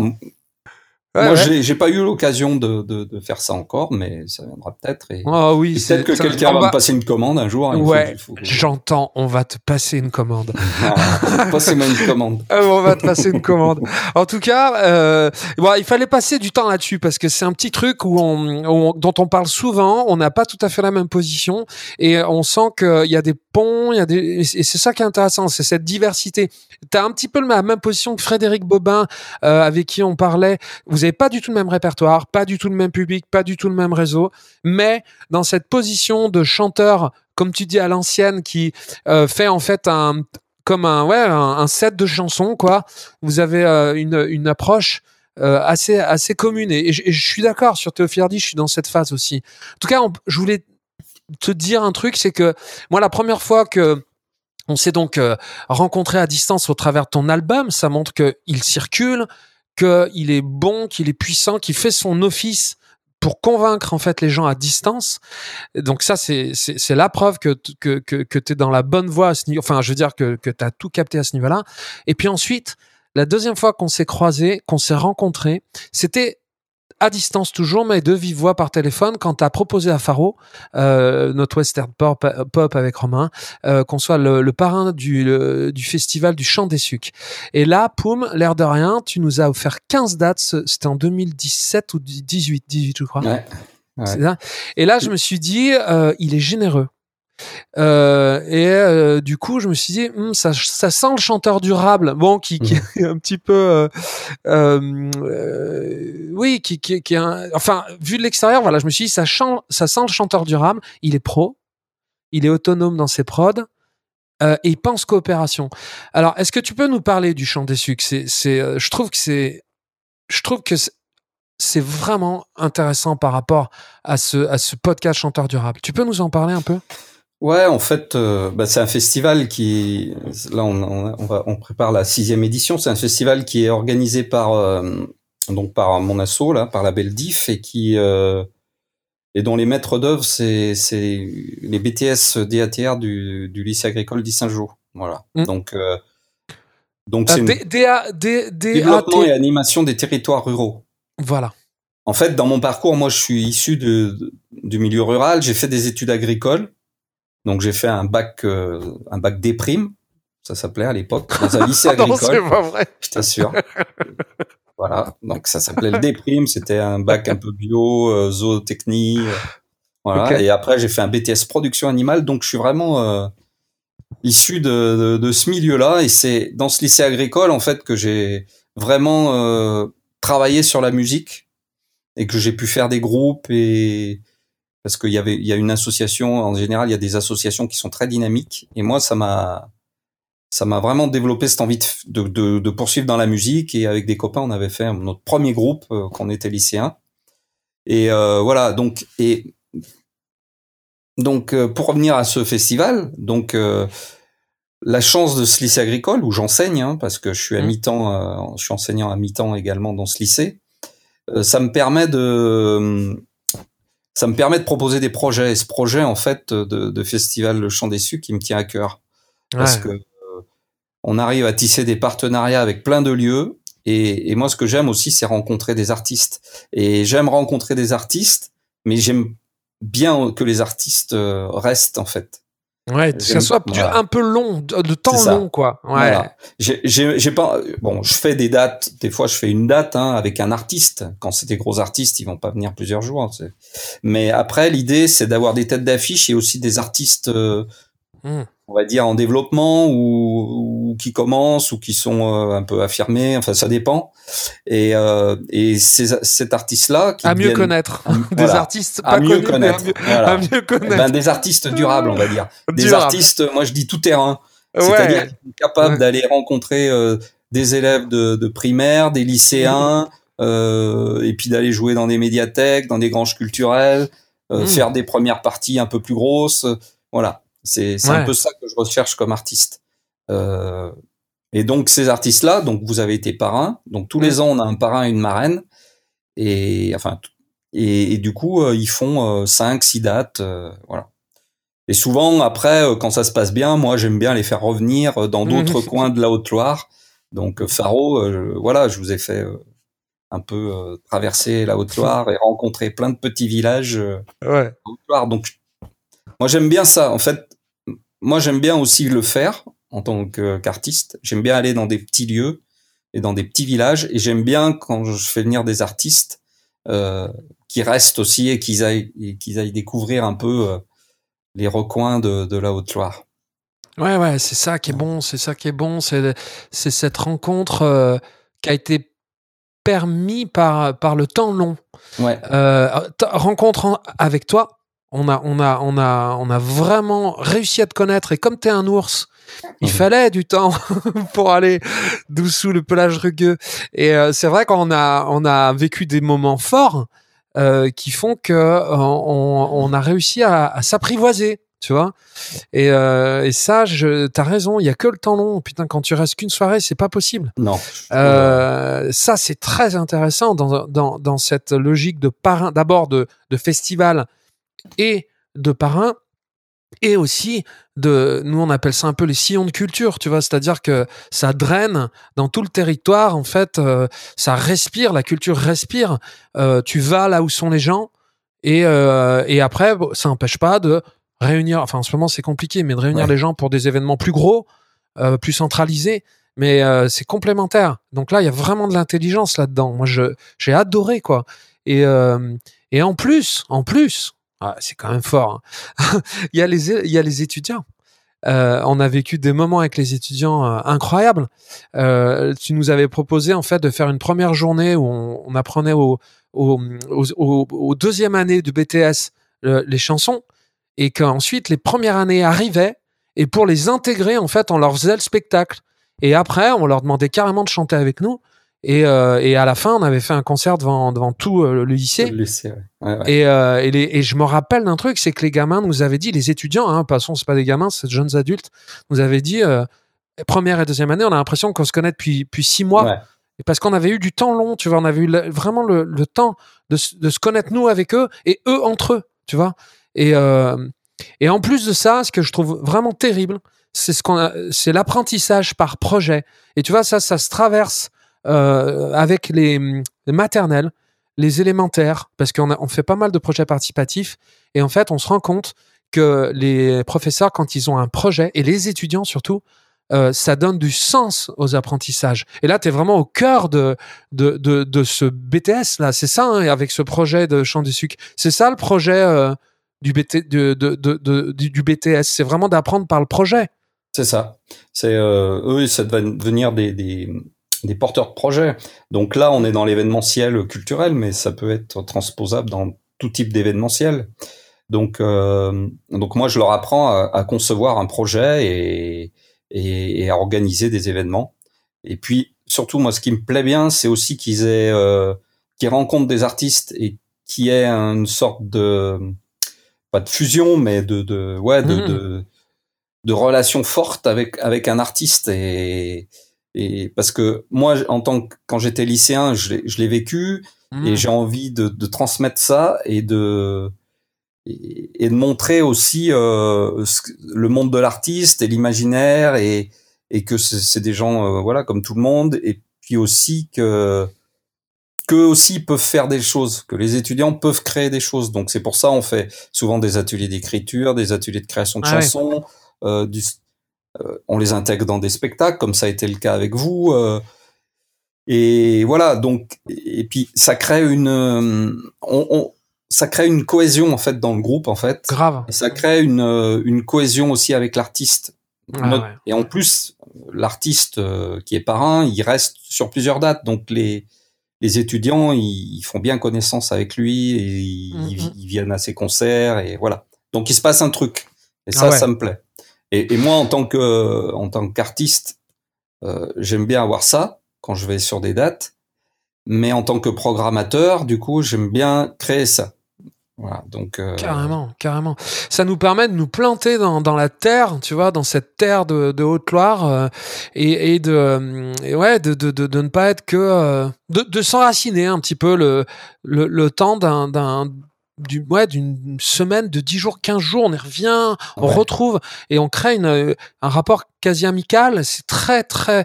Moi, j'ai pas eu l'occasion de, de, de, faire ça encore, mais ça viendra peut-être. Et, oh, oui, peut-être que quelqu'un va, me passer une commande un jour. Ouais, j'entends. On va te passer une commande. Ah, Passez-moi une commande. Ah, on va te passer une commande. En tout cas, euh, bon, il fallait passer du temps là-dessus parce que c'est un petit truc où on, dont on parle souvent. On n'a pas tout à fait la même position et on sent qu'il y a des ponts, il y a des et c'est ça qui est intéressant, c'est cette diversité. T'as un petit peu la même position que Frédéric Bobin euh, avec qui on parlait. Vous avez pas du tout le même répertoire, pas du tout le même public, pas du tout le même réseau, mais dans cette position de chanteur, comme tu dis à l'ancienne, qui euh, fait en fait un comme un ouais un, set de chansons quoi. Vous avez euh, une, une approche euh, assez assez commune et, je suis d'accord sur Théophile je suis dans cette phase aussi. En tout cas, je voulais te dire un truc, c'est que moi la première fois que on s'est donc rencontré à distance au travers de ton album, ça montre que il circule, qu'il est bon, qu'il est puissant, qu'il fait son office pour convaincre en fait les gens à distance. Donc ça c'est c'est la preuve que que que, que tu es dans la bonne voie à ce niveau enfin je veux dire que que tu as tout capté à ce niveau-là. Et puis ensuite, la deuxième fois qu'on s'est croisés, qu'on s'est rencontrés, c'était à distance toujours, mais de vive voix par téléphone, quand tu as proposé à Faro, euh, notre western pop, pop avec Romain, euh, qu'on soit le, parrain du, du festival du Chant des Sucs. Et là, poum, l'air de rien, tu nous as offert 15 dates, c'était en 2017 ou 18, 18 je crois. Ouais. Et là, je me suis dit, euh, il est généreux. Euh, et euh, du coup, je me suis dit, hm, ça, ça sent le chanteur durable, bon, qui, qui mmh. est un petit peu, euh, oui, qui, qui, qui est un, enfin, vu de l'extérieur, voilà, je me suis dit, ça, chante, ça sent le chanteur durable. Il est pro, il est autonome dans ses prods. Et il pense coopération. Alors, est-ce que tu peux nous parler du chant des succès C'est, je trouve que c'est, je trouve que c'est vraiment intéressant par rapport à ce, à ce podcast chanteur durable. Tu peux nous en parler un peu? Ouais, en fait, euh, bah, c'est un festival qui, là, on, on, va, on prépare la sixième édition. C'est un festival qui est organisé par euh, donc par mon asso là, par la Belle Diff et qui euh, et dont les maîtres d'œuvre c'est c'est les BTS DATR du, du lycée agricole d'Issingeau. Voilà. Mmh. Donc donc c'est développement et animation des territoires ruraux. Voilà. En fait, dans mon parcours, moi, je suis issu de, du milieu rural. J'ai fait des études agricoles. Donc j'ai fait un bac, euh, un bac déprime, ça s'appelait à l'époque, dans un lycée agricole. non, c'est pas vrai. Je t'assure. voilà, donc ça s'appelait le déprime, c'était un bac un peu bio, euh, zootechnie. Euh, voilà, et après j'ai fait un BTS production animale, donc je suis vraiment euh, issu de, de, de, ce milieu-là, et c'est dans ce lycée agricole en fait que j'ai vraiment travaillé sur la musique et que j'ai pu faire des groupes et parce qu'il y avait il y a une association en général il y a des associations qui sont très dynamiques. Et moi ça m'a ça m'a vraiment développé cette envie de, de, de, poursuivre dans la musique. Et avec des copains on avait fait notre premier groupe euh, quand on était lycéen et euh, voilà. Donc et donc euh, pour revenir à ce festival donc euh, la chance de ce lycée agricole où j'enseigne hein, parce que je suis à mmh. mi-temps je suis enseignant à mi-temps également dans ce lycée ça me permet de ça me permet de proposer des projets. Et ce projet, en fait, de, de festival Le Chant des Sucs, qui me tient à cœur. Parce que euh, on arrive à tisser des partenariats avec plein de lieux. Et, et moi, ce que j'aime aussi, c'est rencontrer des artistes. Et j'aime rencontrer des artistes, mais j'aime bien que les artistes euh, restent, en fait. Ouais, que ça soit un peu long, de temps long, quoi. Ouais. J'ai pas, bon, je fais des dates. Des fois, je fais une date hein, avec un artiste. Quand c'est des gros artistes, ils vont pas venir plusieurs jours. Hein, Mais après, l'idée, c'est d'avoir des têtes d'affiche et aussi des artistes euh, hmm. On va dire en développement ou, qui commencent ou qui sont euh, un peu affirmés. Enfin ça dépend. Et euh, et cet artiste là qui à mieux connaître. Des artistes pas à mieux connaître. Ben, des artistes durables on va dire. Des artistes moi je dis tout terrain. C'est-à-dire capables d'aller rencontrer euh, des élèves de, de, primaire des lycéens euh, et puis d'aller jouer dans des médiathèques dans des granges culturelles mmh. faire des premières parties un peu plus grosses voilà c'est un peu ça que je recherche comme artiste. Euh, et donc ces artistes-là, donc vous avez été parrain. Donc tous les ans, on a un parrain et une marraine. Et enfin, et, du coup, ils font 5, 6 dates, voilà. Et souvent, après, quand ça se passe bien, moi, j'aime bien les faire revenir dans d'autres coins de la Haute-Loire. Donc, Faro, voilà, je vous ai fait un peu traverser la Haute-Loire et rencontrer plein de petits villages ouais. Haute-Loire. Donc, moi, j'aime bien ça. En fait, moi, j'aime bien aussi le faire en tant qu'artiste. J'aime bien aller dans des petits lieux et dans des petits villages. Et j'aime bien quand je fais venir des artistes euh, qui restent aussi et qu'ils aillent, qu'ils aillent découvrir un peu euh, les recoins de, de la Haute-Loire. Ouais, ouais, c'est ça qui est bon, c'est ça qui est bon, c'est, c'est cette rencontre euh, qui a été permis par, par le temps long. Ouais. Rencontre avec toi, on a, on a, on a, on a vraiment réussi à te connaître et comme tu es un ours, il fallait du temps pour aller sous le pelage rugueux. Et euh, c'est vrai qu'on a, on a vécu des moments forts euh, qui font que euh, on, on, a réussi à, à s'apprivoiser. Tu vois et, euh, et ça, je, t'as raison. Il y a que le temps long. Putain, quand tu restes qu'une soirée, c'est pas possible. Non. Euh, ça, c'est très intéressant dans, dans, dans cette logique de parrain, d'abord de, de festival et de parrain et aussi de nous on appelle ça un peu les sillons de culture tu vois? C'est-à-dire que ça draine dans tout le territoire en fait euh, ça respire la culture respire euh, tu vas là où sont les gens et euh, et après ça n'empêche pas de réunir enfin en ce moment c'est compliqué mais de réunir les gens pour des événements plus gros plus centralisés mais c'est complémentaire. Donc là il y a vraiment de l'intelligence là-dedans. Moi je j'ai adoré quoi. Et et en plus en plus ah, c'est quand même fort. Hein. il, y a les, il y a les étudiants. Euh, on a vécu des moments avec les étudiants euh, incroyables. Euh, tu nous avais proposé en fait de faire une première journée où on, apprenait au, au, au, deuxième année de BTS les chansons et qu'ensuite les premières années arrivaient et pour les intégrer en fait on leur faisait le spectacle et après on leur demandait carrément de chanter avec nous et, euh, et à la fin, on avait fait un concert devant, devant tout euh, le lycée. Le lycée ouais. Ouais, ouais. Et, euh, et, les, et, je me rappelle d'un truc, c'est que les gamins nous avaient dit, les étudiants, hein, passons, c'est pas des gamins, c'est des jeunes adultes, nous avaient dit, première et deuxième année, on a l'impression qu'on se connaît depuis, depuis six mois. Et parce qu'on avait eu du temps long, tu vois, on avait eu vraiment le, le temps de, de, se connaître nous avec eux et eux entre eux, tu vois. Et, et en plus de ça, ce que je trouve vraiment terrible, c'est ce qu'on c'est l'apprentissage par projet. Et tu vois, ça, ça se traverse euh, avec les, les, maternelles, les élémentaires, parce qu'on on fait pas mal de projets participatifs, et en fait, on se rend compte que les professeurs, quand ils ont un projet, et les étudiants surtout, euh, ça donne du sens aux apprentissages. Et là, tu es vraiment au cœur de, de, de, ce BTS, là. C'est ça, hein, avec ce projet de Champ du Sucre. C'est ça le projet euh, du, BTS. C'est vraiment d'apprendre par le projet. C'est ça. C'est euh, eux, ça va devenir des, des porteurs de projets. Donc là, on est dans l'événementiel culturel, mais ça peut être transposable dans tout type d'événementiel. Donc, euh, donc moi, je leur apprends à, à concevoir un projet et, et, et, à organiser des événements. Et puis, surtout, moi, ce qui me plaît bien, c'est aussi qu'ils aient, euh, qu'ils rencontrent des artistes et qui aient une sorte de, pas de fusion, mais de, de ouais, de, mmh. de, de relation forte avec avec un artiste et et parce que moi, en tant que quand j'étais lycéen, je l'ai vécu mmh. et j'ai envie de, de, transmettre ça et de et, et de montrer aussi euh, le monde de l'artiste et l'imaginaire et et que c'est des gens euh, voilà comme tout le monde et puis aussi que qu'eux aussi peuvent faire des choses, que les étudiants peuvent créer des choses. Donc c'est pour ça on fait souvent des ateliers d'écriture, des ateliers de création de ah chansons, euh, du, on les intègre dans des spectacles, comme ça a été le cas avec vous. Euh, et voilà, donc, et puis ça crée une, euh, on, on, ça crée une cohésion en fait dans le groupe en fait. Grave. Et ça crée une, une cohésion aussi avec l'artiste. Ah, ouais. Et en plus, l'artiste qui est parrain, il reste sur plusieurs dates, donc les les étudiants, ils, font bien connaissance avec lui et ils, mm -hmm. ils, viennent à ses concerts et voilà. Donc il se passe un truc. Et ça, ah ouais. ça me plaît. Et, moi, en tant qu'artiste, euh, j'aime bien avoir ça quand je vais sur des dates. Mais en tant que programmateur, du coup, j'aime bien créer ça. Voilà, euh, carrément, carrément. Ça nous permet de nous planter dans, la terre, tu vois, dans cette terre de, Haute-Loire euh, et, de ouais de, ne pas être que de, de s'enraciner un petit peu le le, le temps d'un d'un du, ouais, d'une semaine de 10 jours, 15 jours, on y revient, on retrouve et on crée une, euh, un rapport quasi amical. C'est très, très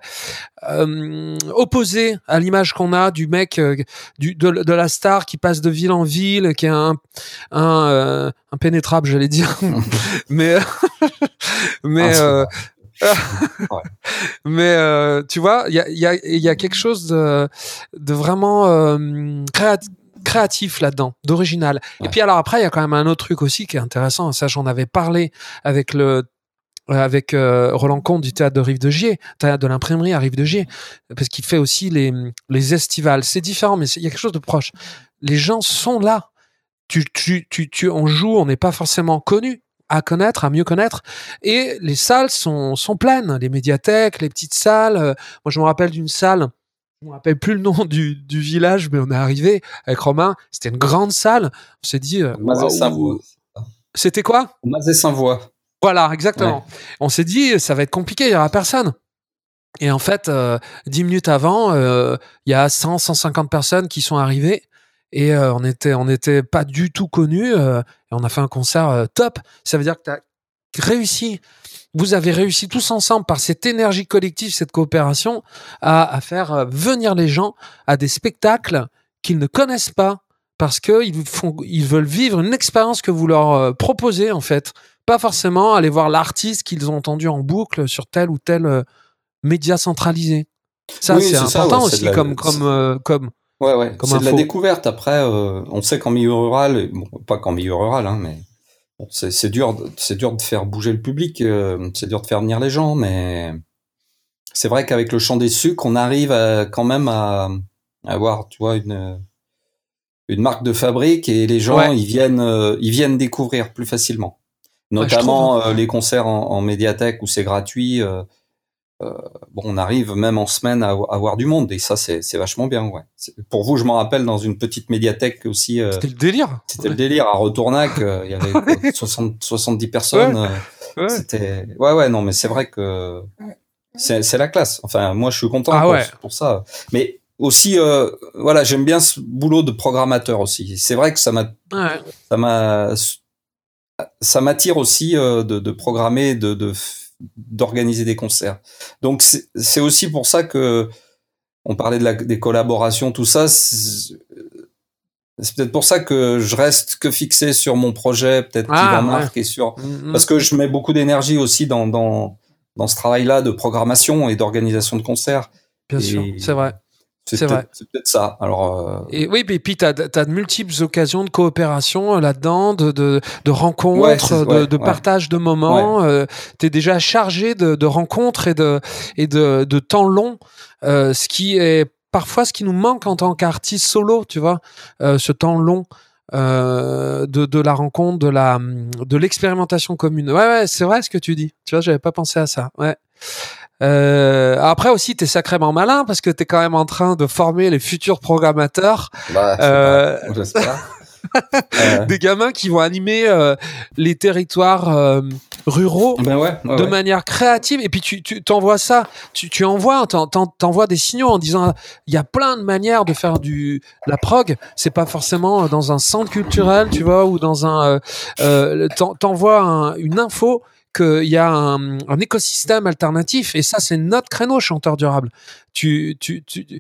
euh, opposé à l'image qu'on a du mec, euh, du, de, de, la star qui passe de ville en ville, qui est un, un, euh, impénétrable, j'allais dire. mais, mais, ah, ouais. mais tu vois, il y a, y, a, y a quelque chose de, de vraiment créatif créatif là-dedans, d'original. Et puis alors après, il y a quand même un autre truc aussi qui est intéressant. Ça, j'en avais parlé avec le euh, avec euh, Roland Comte du théâtre de Rive de Gier, théâtre de l'imprimerie à Rive de Gier, parce qu'il fait aussi les, les estivales. C'est différent, mais il y a quelque chose de proche. Les gens sont là. Tu, tu, tu, tu on joue, on n'est pas forcément connu à connaître, à mieux connaître. Et les salles sont, sont pleines, les médiathèques, les petites salles. Euh, moi, je me rappelle d'une salle me rappelle plus le nom du, du, village, mais on est arrivé avec Romain. C'était une grande salle. On s'est dit. Euh, C'était quoi? Mazet-Saint-Voix. Voilà, exactement. On s'est dit, ça va être compliqué, il y aura personne. Et en fait, euh, dix minutes avant, euh, il y a 100, 150 personnes qui sont arrivées et euh, on était, on n'était pas du tout connus. et on a fait un concert top. Ça veut dire que tu as réussi vous avez réussi tous ensemble par cette énergie collective, cette coopération, à, faire euh, venir les gens à des spectacles qu'ils ne connaissent pas parce qu'ils font, ils veulent vivre une expérience que vous leur euh, proposez en fait, pas forcément aller voir l'artiste qu'ils ont entendu en boucle sur tel ou tel euh, média centralisé. Ça, c'est important aussi comme comme comme. Ouais, ouais. C'est de la découverte. Après, on sait qu'en milieu rural, bon, pas qu'en milieu rural, hein, mais c'est dur, c'est dur de faire bouger le public, euh, c'est dur de faire venir les gens, mais c'est vrai qu'avec le chant des sucres, on arrive quand même à, avoir, tu vois, une une marque de fabrique et les gens ils viennent euh, ils viennent découvrir plus facilement. Notamment euh, les concerts en, en médiathèque où c'est gratuit. Euh, bon, on arrive même en semaine à, avoir du monde et ça c'est vachement bien. Ouais. Pour vous, je m'en rappelle dans une petite médiathèque aussi. Euh, c'était le délire. C'était le délire à Retournac. Euh, il y avait 60, 70 personnes. Ouais. C'était ouais ouais non mais c'est vrai que c'est la classe. Enfin moi je suis content ah pour, pour, ça. Mais aussi voilà j'aime bien ce boulot de programmateur aussi. C'est vrai que ça m'a ça m'a ça m'attire aussi de, de programmer de, de d'organiser des concerts. Donc c'est aussi pour ça que on parlait de la, des collaborations, tout ça. C'est peut-être pour ça que je reste que fixé sur mon projet, peut-être qui va marquer sur mm, mm. parce que je mets beaucoup d'énergie aussi dans dans dans ce travail-là de programmation et d'organisation de concerts. Bien sûr, c'est vrai. C'est vrai. C'est peut-être ça. Alors. Euh... Et oui, et puis tu as, de multiples occasions de coopération euh, là-dedans, de, de, de rencontres, de, de partage de moments. Euh, tu es déjà chargé de, de rencontres et de, et de, de temps long, euh, ce qui est parfois ce qui nous manque en tant qu'artiste solo, tu vois, euh, ce temps long. Euh, de, de la rencontre, de la de l'expérimentation commune. Ouais, ouais, c'est vrai ce que tu dis. Tu vois, j'avais pas pensé à ça. Ouais. Euh, après aussi, t'es sacrément malin parce que t'es quand même en train de former les futurs programmateurs. Bah, euh, euh... des gamins qui vont animer euh, les territoires euh, ruraux ben ouais, de manière créative. Et puis tu, tu t'envoies ça, tu, tu envoies, t'envoies des signaux en disant il y a plein de manières de faire du de la prog. C'est pas forcément dans un centre culturel, tu vois, ou dans un. Euh, t'envoies une info qu'il y a un, un, écosystème alternatif et ça c'est notre créneau chanteur durable. Tu, tu, tu,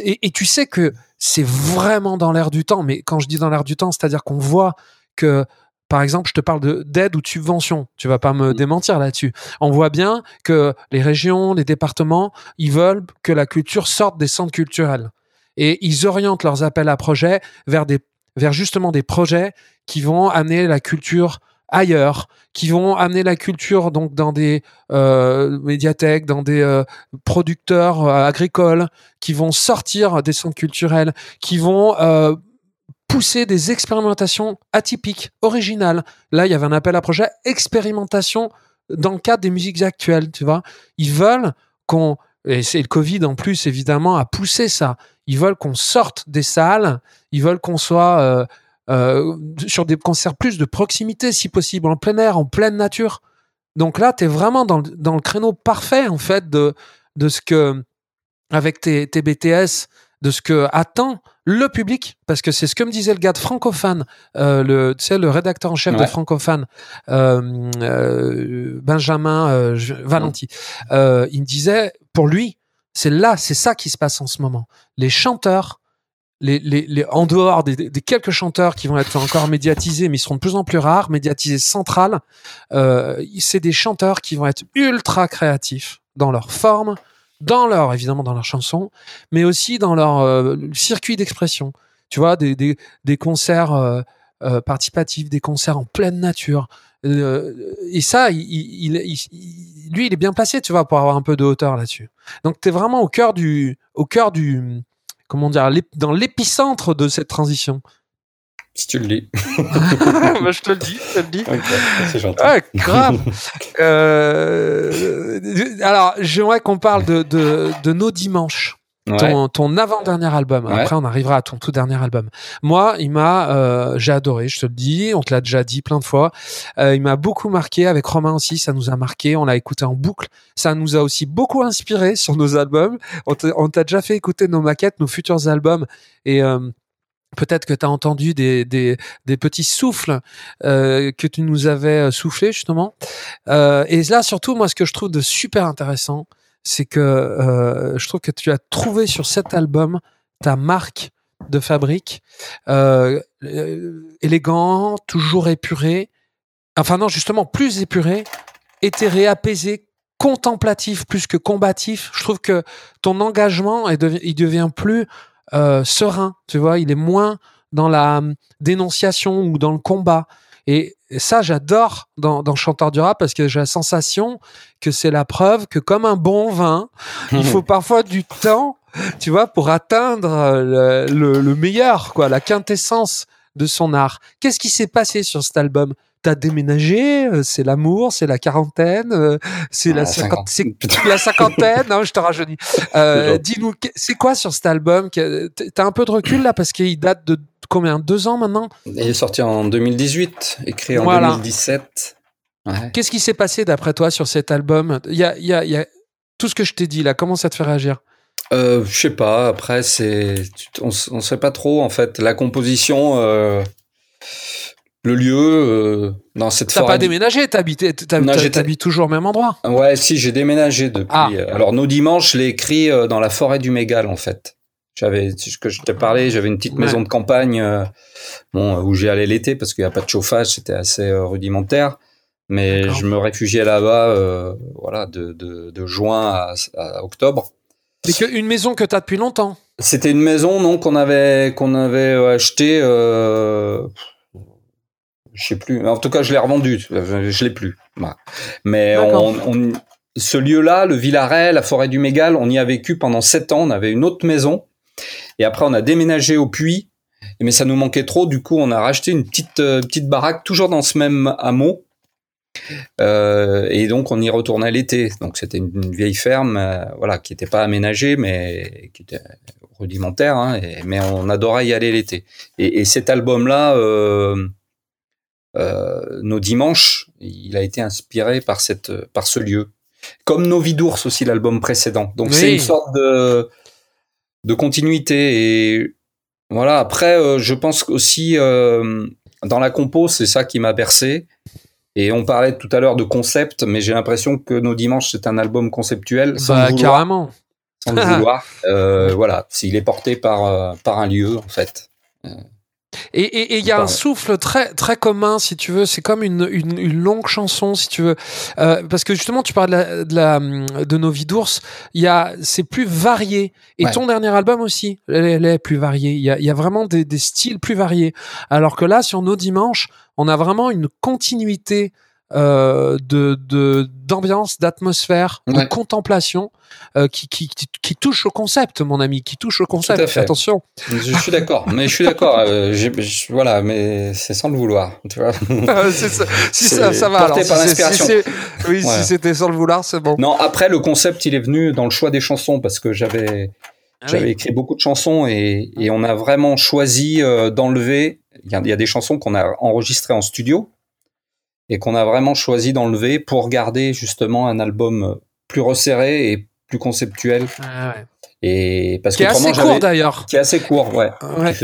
et, tu sais que c'est vraiment dans l'air du temps. Mais quand je dis dans l'air du temps, c'est-à-dire qu'on voit que par exemple, je te parle d'aide ou de subvention. Tu vas pas me mmh. démentir là-dessus. On voit bien que les régions, les départements, ils veulent que la culture sorte des centres culturels. Et ils orientent leurs appels à projets vers des, vers justement des projets qui vont amener la culture ailleurs, qui vont amener la culture donc dans des euh, médiathèques, dans des euh, producteurs euh, agricoles, qui vont sortir des centres culturels, qui vont pousser des expérimentations atypiques, originales. Là, il y avait un appel à projet expérimentation dans le cadre des musiques actuelles, tu vois. Ils veulent qu'on et c'est le Covid en plus évidemment a poussé ça. Ils veulent qu'on sorte des salles, ils veulent qu'on soit sur des concerts plus de proximité, si possible, en plein air, en pleine nature. Donc là, tu es vraiment dans le, dans le créneau parfait, en fait, de, de ce que, avec tes, tes BTS, de ce que attend le public, parce que c'est ce que me disait le gars de Francophane, euh, le, tu sais, le rédacteur en chef de Francophane, euh, euh, Benjamin euh, Valenti. Euh, il me disait, pour lui, c'est là, c'est ça qui se passe en ce moment. Les chanteurs, les, en dehors des, quelques chanteurs qui vont être encore médiatisés, mais ils seront de plus en plus rares, médiatisés central, euh, c'est des chanteurs qui vont être ultra créatifs dans leur forme, dans leur évidemment dans leur chanson, mais aussi dans leur euh, circuit d'expression. Tu vois, des, concerts euh, euh, participatifs, des concerts en pleine nature. et ça, il, lui, il est bien placé, tu vois, pour avoir un peu de hauteur là-dessus. Donc, tu es vraiment au cœur du, au cœur du, comment dire, dans l'épicentre de cette transition. Si tu le dis. bah, je te le dis, je te le dis. c'est gentil. Ouais, grave. euh, alors, j'aimerais qu'on parle de, de, de nos dimanches. Ouais. Ton, ton avant-dernier album. Ouais. Après, on arrivera à ton tout dernier album. Moi, il m'a, euh, j'ai adoré, je te le dis. On te l'a déjà dit plein de fois. Euh, il m'a beaucoup marqué. Avec Romain aussi, ça nous a marqué. On l'a écouté en boucle. Ça nous a aussi beaucoup inspiré sur nos albums. On t'a déjà fait écouter nos maquettes, nos futurs albums. Et euh, Peut-être que tu as entendu des, des, des, petits souffles euh, que tu nous avais soufflés justement. Euh, et là, surtout, moi, ce que je trouve de super intéressant, c'est que euh, je trouve que tu as trouvé sur cet album ta marque de fabrique, euh, élégant, toujours épuré. Enfin non, justement, plus épuré, éthéré, apaisé, contemplatif plus que combatif. Je trouve que ton engagement, il devient plus euh, serein, tu vois, il est moins dans la hum, dénonciation ou dans le combat. Et ça, j'adore dans, dans Chanteur du rap parce que j'ai la sensation que c'est la preuve que comme un bon vin, il faut parfois du temps, tu vois, pour atteindre le, le, le meilleur, quoi, la quintessence de son art. Qu'est-ce qui s'est passé sur cet album? T'as déménagé, c'est l'amour, c'est la quarantaine, c'est ah, la, cinquante... c'est la cinquantaine. non, je te rajeunis. Euh, dis-nous, c'est quoi sur cet album? T'as un peu de recul là parce qu'il date de combien? Deux ans maintenant? Il est sorti en 2018, écrit en voilà. 2017. Ouais. Qu'est-ce qui s'est passé d'après toi sur cet album? Il y a, y, a, y a tout ce que je t'ai dit là. Comment ça te fait réagir? Euh, Je sais pas. Après, c'est, on, on sait pas trop en fait. La composition. Euh le lieu euh, dans cette T'as pas déménagé, t'habites, t'habites toujours au même endroit? Ouais, si j'ai déménagé depuis. Ah. Alors nos dimanches, je l'ai écrit euh, dans la forêt du Mégal en fait. J'avais, ce que je t'ai parlé, j'avais une petite maison de campagne, euh, bon, où j'y allais l'été parce qu'il n'y a pas de chauffage, c'était assez euh, rudimentaire. Mais je me réfugiais là-bas, euh, voilà, de, de, de juin à, à octobre. C'est une maison que tu as depuis longtemps. C'était une maison non qu'on avait qu'on avait acheté euh, je sais plus. En tout cas, je l'ai revendu. Je l'ai plus. Mais on, on, ce lieu-là, le Villaret, la forêt du Mégal, on y a vécu pendant sept ans. On avait une autre maison. Et après, on a déménagé au Puy. Mais ça nous manquait trop. Du coup, on a racheté une petite euh, petite baraque, toujours dans ce même hameau. Euh, et donc, on y retournait l'été. Donc, c'était une, une, vieille ferme, euh, voilà, qui n'était pas aménagée, mais qui était rudimentaire. Hein, et, mais on adorait y aller l'été. Et, et, cet album-là. Nos dimanches, il a été inspiré par cette, par ce lieu. Comme Nos vies d'ours aussi, l'album précédent. Donc oui. c'est une sorte de, de continuité. Et voilà. Après, euh, je pense aussi euh, dans la compo, c'est ça qui m'a bercé. Et on parlait tout à l'heure de concept, mais j'ai l'impression que Nos dimanches, c'est un album conceptuel. Sans bah, vouloir, carrément. Sans le vouloir. Euh, voilà. S'il est porté par, par un lieu, en fait. Et il y a un souffle très très commun, si tu veux. C'est comme une, une, une, longue chanson, si tu veux, euh, parce que justement, tu parles de, la, de, la, de nos vies d'ours. Il y a, c'est plus varié. Et ouais. ton dernier album aussi, elle, elle est plus variée. Il y a, il y a vraiment des, des, styles plus variés. Alors que là, sur nos dimanches, on a vraiment une continuité euh, de d'ambiance, d'atmosphère, ouais. de contemplation euh, qui, qui, qui, touche au concept, mon ami, qui touche au concept. Attention. Je suis d'accord, mais je suis d'accord. Euh, voilà, mais c'est sans le vouloir, tu vois. ça. Si ça, ça va. Porté alors, par l'inspiration. Si oui, ouais. si c'était sans le vouloir, c'est bon. Non, après le concept, il est venu dans le choix des chansons parce que j'avais ah j'avais oui. écrit beaucoup de chansons et, et, on a vraiment choisi euh, d'enlever il y, a des chansons qu'on a enregistrées en studio et qu'on a vraiment choisi d'enlever pour garder justement un album plus resserré et plus conceptuel. Ah ouais. Et parce qui est assez court d'ailleurs. Qui est assez court, ouais.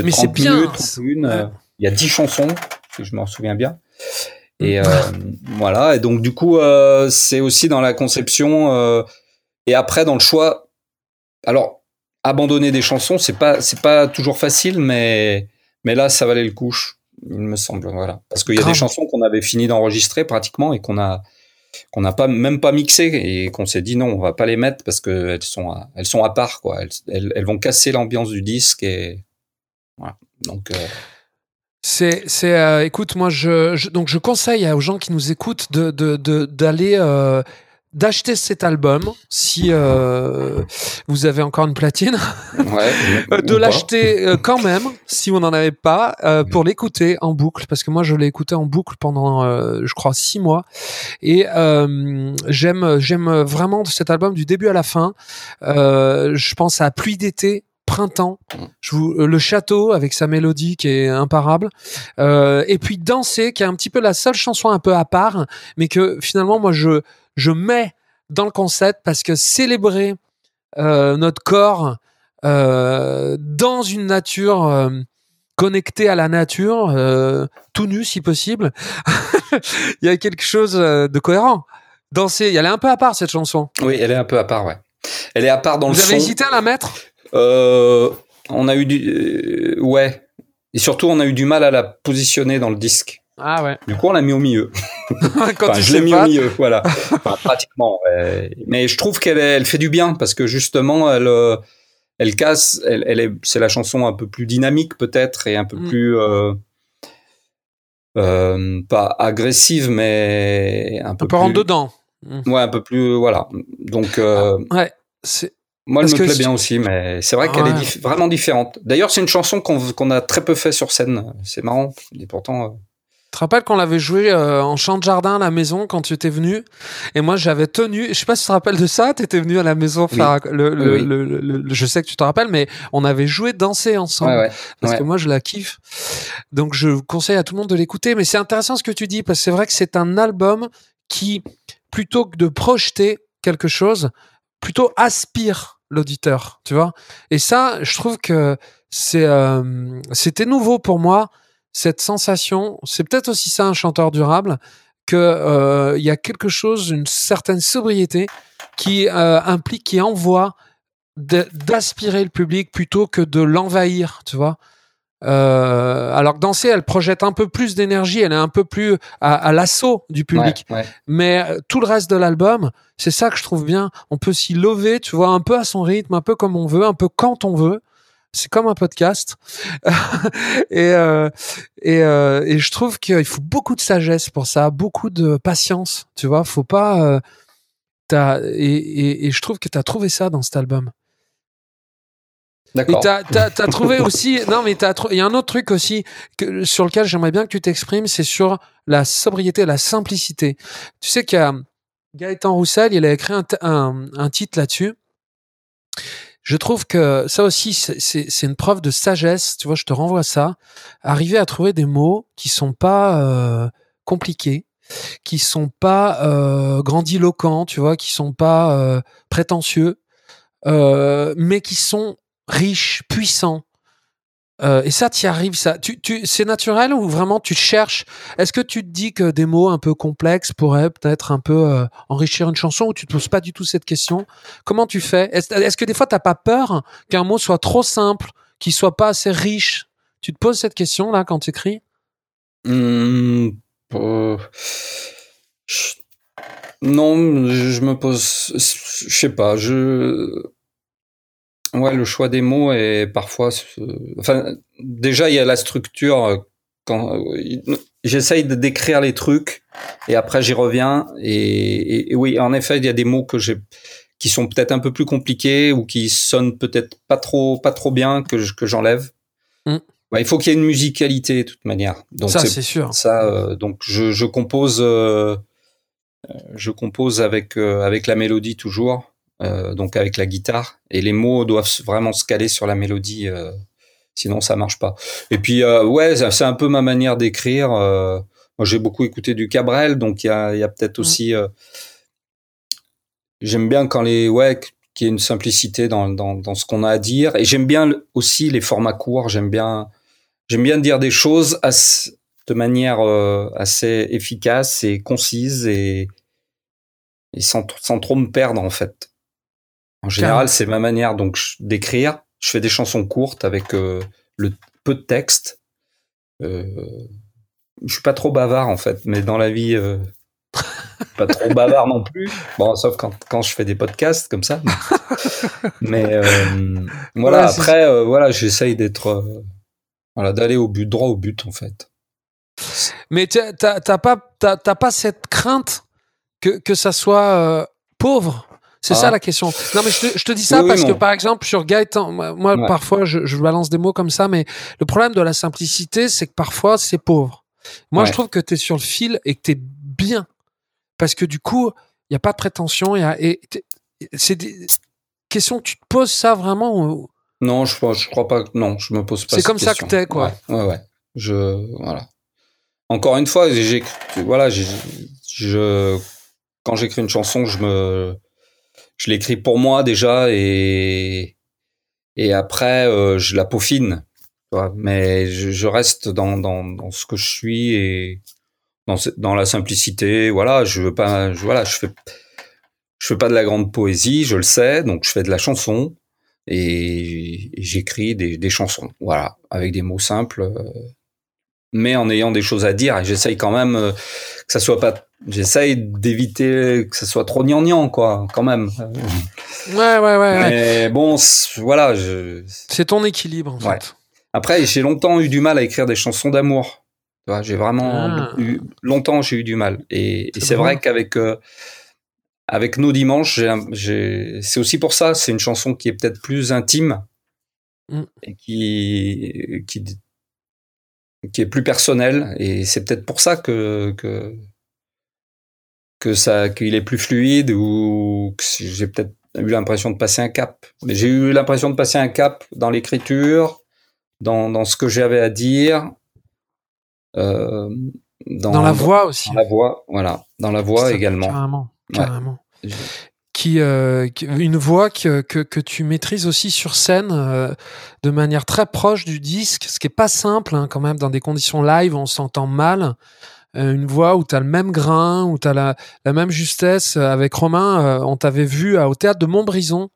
mais c'est bien. Euh, il y a 10 chansons, si je m'en souviens bien. Et mm. euh, voilà. Et donc du coup, euh, c'est aussi dans la conception euh, et après dans le choix. Alors abandonner des chansons, c'est pas c'est pas toujours facile, mais mais là ça valait le coup, il me semble. Voilà. Parce qu'il y a des chansons qu'on avait fini d'enregistrer pratiquement et qu'on a qu'on n'a pas même pas mixé et qu'on s'est dit non, on va pas les mettre parce que elles sont à, elles sont à part quoi. Elles, elles, vont casser l'ambiance du disque et voilà. Donc euh... c'est c'est euh, écoute moi je, je, donc je conseille aux gens qui nous écoutent de d'aller de, euh, d'acheter cet album si euh, vous avez encore une platine, ouais, de l'acheter euh, quand même si vous n'en avez pas euh, pour l'écouter en boucle. Parce que moi je l'ai écouté en boucle pendant je crois six mois. Et j'aime j'aime vraiment cet album du début à la fin. je pense à Pluie d'été printemps, je vous, le château avec sa mélodie qui est imparable, euh, et puis danser qui est un petit peu la seule chanson un peu à part, mais que finalement moi je je mets dans le concept parce que célébrer euh, notre corps euh, dans une nature euh, connectée à la nature, tout nu si possible, il y a quelque chose de cohérent. Danser, elle est un peu à part cette chanson. Oui, elle est un peu à part, ouais. Elle est à part dans Vous le son. Vous avez hésité à la mettre? On a eu du, ouais, et surtout on a eu du mal à la positionner dans le disque. Ah ouais. Du coup, on l'a mis au milieu. Quand je l'ai mis au milieu, voilà. pratiquement. Mais je trouve qu'elle elle fait du bien parce que justement, elle, euh, elle casse. Elle, elle est, c'est la chanson un peu plus dynamique peut-être et un peu mm. plus euh, euh, pas agressive, mais un peu. Un peu en dedans. Mm. Ouais, un peu plus voilà. Donc. Euh, ah, ouais. C'est. Moi, elle me plaît bien aussi, mais c'est vrai qu'elle est vraiment différente. D'ailleurs, c'est une chanson qu'on qu'on a très peu fait sur scène. C'est marrant. Et pourtant. Tu te rappelles qu'on l'avait joué euh, en chant de jardin à la maison quand tu étais venu? Et moi, j'avais tenu. Je sais pas si tu te rappelles de ça. Tu étais venu à la maison faire le, le, le, Je sais que tu te rappelles, mais on avait joué, dansé ensemble. Ouais, parce que moi, je la kiffe. Donc, je conseille à tout le monde de l'écouter. Mais c'est intéressant ce que tu dis parce que c'est vrai que c'est un album qui, plutôt que de projeter quelque chose, plutôt aspire l'auditeur. Tu vois? Et ça, je trouve que c'est euh, c'était nouveau pour moi cette sensation, c'est peut-être aussi ça un chanteur durable, que euh, il y a quelque chose, une certaine sobriété qui euh, implique, qui envoie d'aspirer le public plutôt que de l'envahir, tu vois. Euh, alors que danser, elle projette un peu plus d'énergie, elle est un peu plus à, l'assaut du public. Mais euh, tout le reste de l'album, c'est ça que je trouve bien. On peut s'y lever, tu vois, un peu à son rythme, un peu comme on veut, un peu quand on veut c'est comme un podcast et euh, et, euh, et je trouve qu'il faut beaucoup de sagesse pour ça beaucoup de patience tu vois faut pas euh, t'as, et, et, et, je trouve que tu as trouvé ça dans cet album D'accord. Et t'as, t'as, t'as trouvé aussi, non mais t'as, il y a un autre truc aussi que, sur lequel j'aimerais bien que tu t'exprimes, c'est sur la sobriété, la simplicité. Tu sais qu'il y a Gaëtan Roussel, il a écrit un, un, un titre là-dessus je trouve que ça aussi, c'est une preuve de sagesse. Tu vois, je te renvoie ça. Arriver à trouver des mots qui sont pas euh, compliqués, qui sont pas euh, grandiloquents, tu vois, qui sont pas euh, prétentieux, mais qui sont riches, puissants, euh, et ça, tu y arrives, ça. C'est naturel ou vraiment tu cherches? Est-ce que tu te dis que des mots un peu complexes pourraient peut-être un peu euh, enrichir une chanson ou tu te poses pas du tout cette question? Comment tu fais? Est-ce, que des fois t'as pas peur qu'un mot soit trop simple, qu'il soit pas assez riche? Tu te poses cette question là quand tu écris? Mmh, Non, je me pose, je sais pas, je Ouais, le choix des mots est parfois. Enfin, déjà il y a la structure. Euh, quand euh, j'essaye de décrire les trucs et après j'y reviens et, oui, en effet, il y a des mots que j'ai qui sont peut-être un peu plus compliqués ou qui sonnent peut-être pas trop pas trop bien que que j'enlève. Mm. Bah, il faut qu'il y ait une musicalité de toute manière. Donc ça c'est sûr. Ça euh, donc je, je compose euh, je compose avec avec la mélodie toujours. Euh, donc avec la guitare, et les mots doivent vraiment se caler sur la mélodie. Euh, Sinon, ça marche pas. Et puis, euh, ouais, c'est un peu ma manière d'écrire. Euh, moi, j'ai beaucoup écouté du Cabrel, donc il y a, y a peut-être mmh. aussi. Euh, j'aime bien quand les, ouais, qu'il y ait une simplicité dans, dans, dans ce qu'on a à dire. Et j'aime bien aussi les formats courts. J'aime bien, j'aime bien dire des choses de manière assez efficace et concise et, et sans, sans trop me perdre en fait. En général, c'est ma manière donc d'écrire. Je fais des chansons courtes avec euh, le peu de texte. Euh, je suis pas trop bavard en fait, mais dans la vie, euh, pas trop bavard non plus. Bon, sauf quand, quand je fais des podcasts comme ça. Mais, euh, voilà. après, voilà, j'essaye d'être, voilà, d'aller au but, droit au but en fait. Mais t'as pas, t'as pas cette crainte que que ça soit pauvre? C'est ça ah. la question. Non, mais je te, je te dis ça parce que par exemple sur Gaëtan, moi, parfois je, je, balance des mots comme ça, mais le problème de la simplicité, c'est que parfois c'est pauvre. Moi, je trouve que tu es sur le fil et que tu es bien parce que du coup, il y a pas de prétention. Y a, et c'est des questions que tu te poses ça vraiment. Non, je, je crois pas. Non, je me pose pas. C'est comme ça que t'es quoi. Ouais, ouais, Je voilà. Encore une fois, j'ai voilà, je quand j'écris une chanson, je me je l'écris pour moi déjà et et après euh, je la peaufine. Mais je, je reste dans, dans, dans ce que je suis et dans, dans la simplicité. Voilà, je veux pas, je, voilà, je fais je fais pas de la grande poésie, je le sais, donc je fais de la chanson et, j'écris des, des, chansons. Voilà, avec des mots simples, euh, mais en ayant des choses à dire. Et j'essaye quand même euh, que ça soit pas j'essaye d'éviter que ça soit trop gnangnan quoi quand même. Ouais ouais ouais mais bon voilà c'est ton équilibre en fait. Après j'ai longtemps eu du mal à écrire des chansons d'amour. J'ai vraiment ah. eu longtemps j'ai eu du mal. Et, c'est vrai qu'avec euh, avec nos dimanches c'est aussi pour ça c'est une chanson qui est peut-être plus intime mm. et qui qui qui est plus personnelle. Et c'est peut-être pour ça que que que ça, qu'il est plus fluide ou que j'ai peut-être eu l'impression de passer un cap. Mais j'ai eu l'impression de passer un cap dans l'écriture, dans, dans ce que j'avais à dire, euh, dans, dans, la voix aussi. Dans la voix, voilà, dans la voix également. Carrément, carrément. Qui, euh, une voix que, que, que, tu maîtrises aussi sur scène euh, de manière très proche du disque, ce qui est pas simple hein, quand même dans des conditions live, on s'entend mal. Euh, une voix où tu as le même grain, où tu as la, la, même justesse. Euh, avec Romain, euh, on t'avait vu au théâtre de Montbrison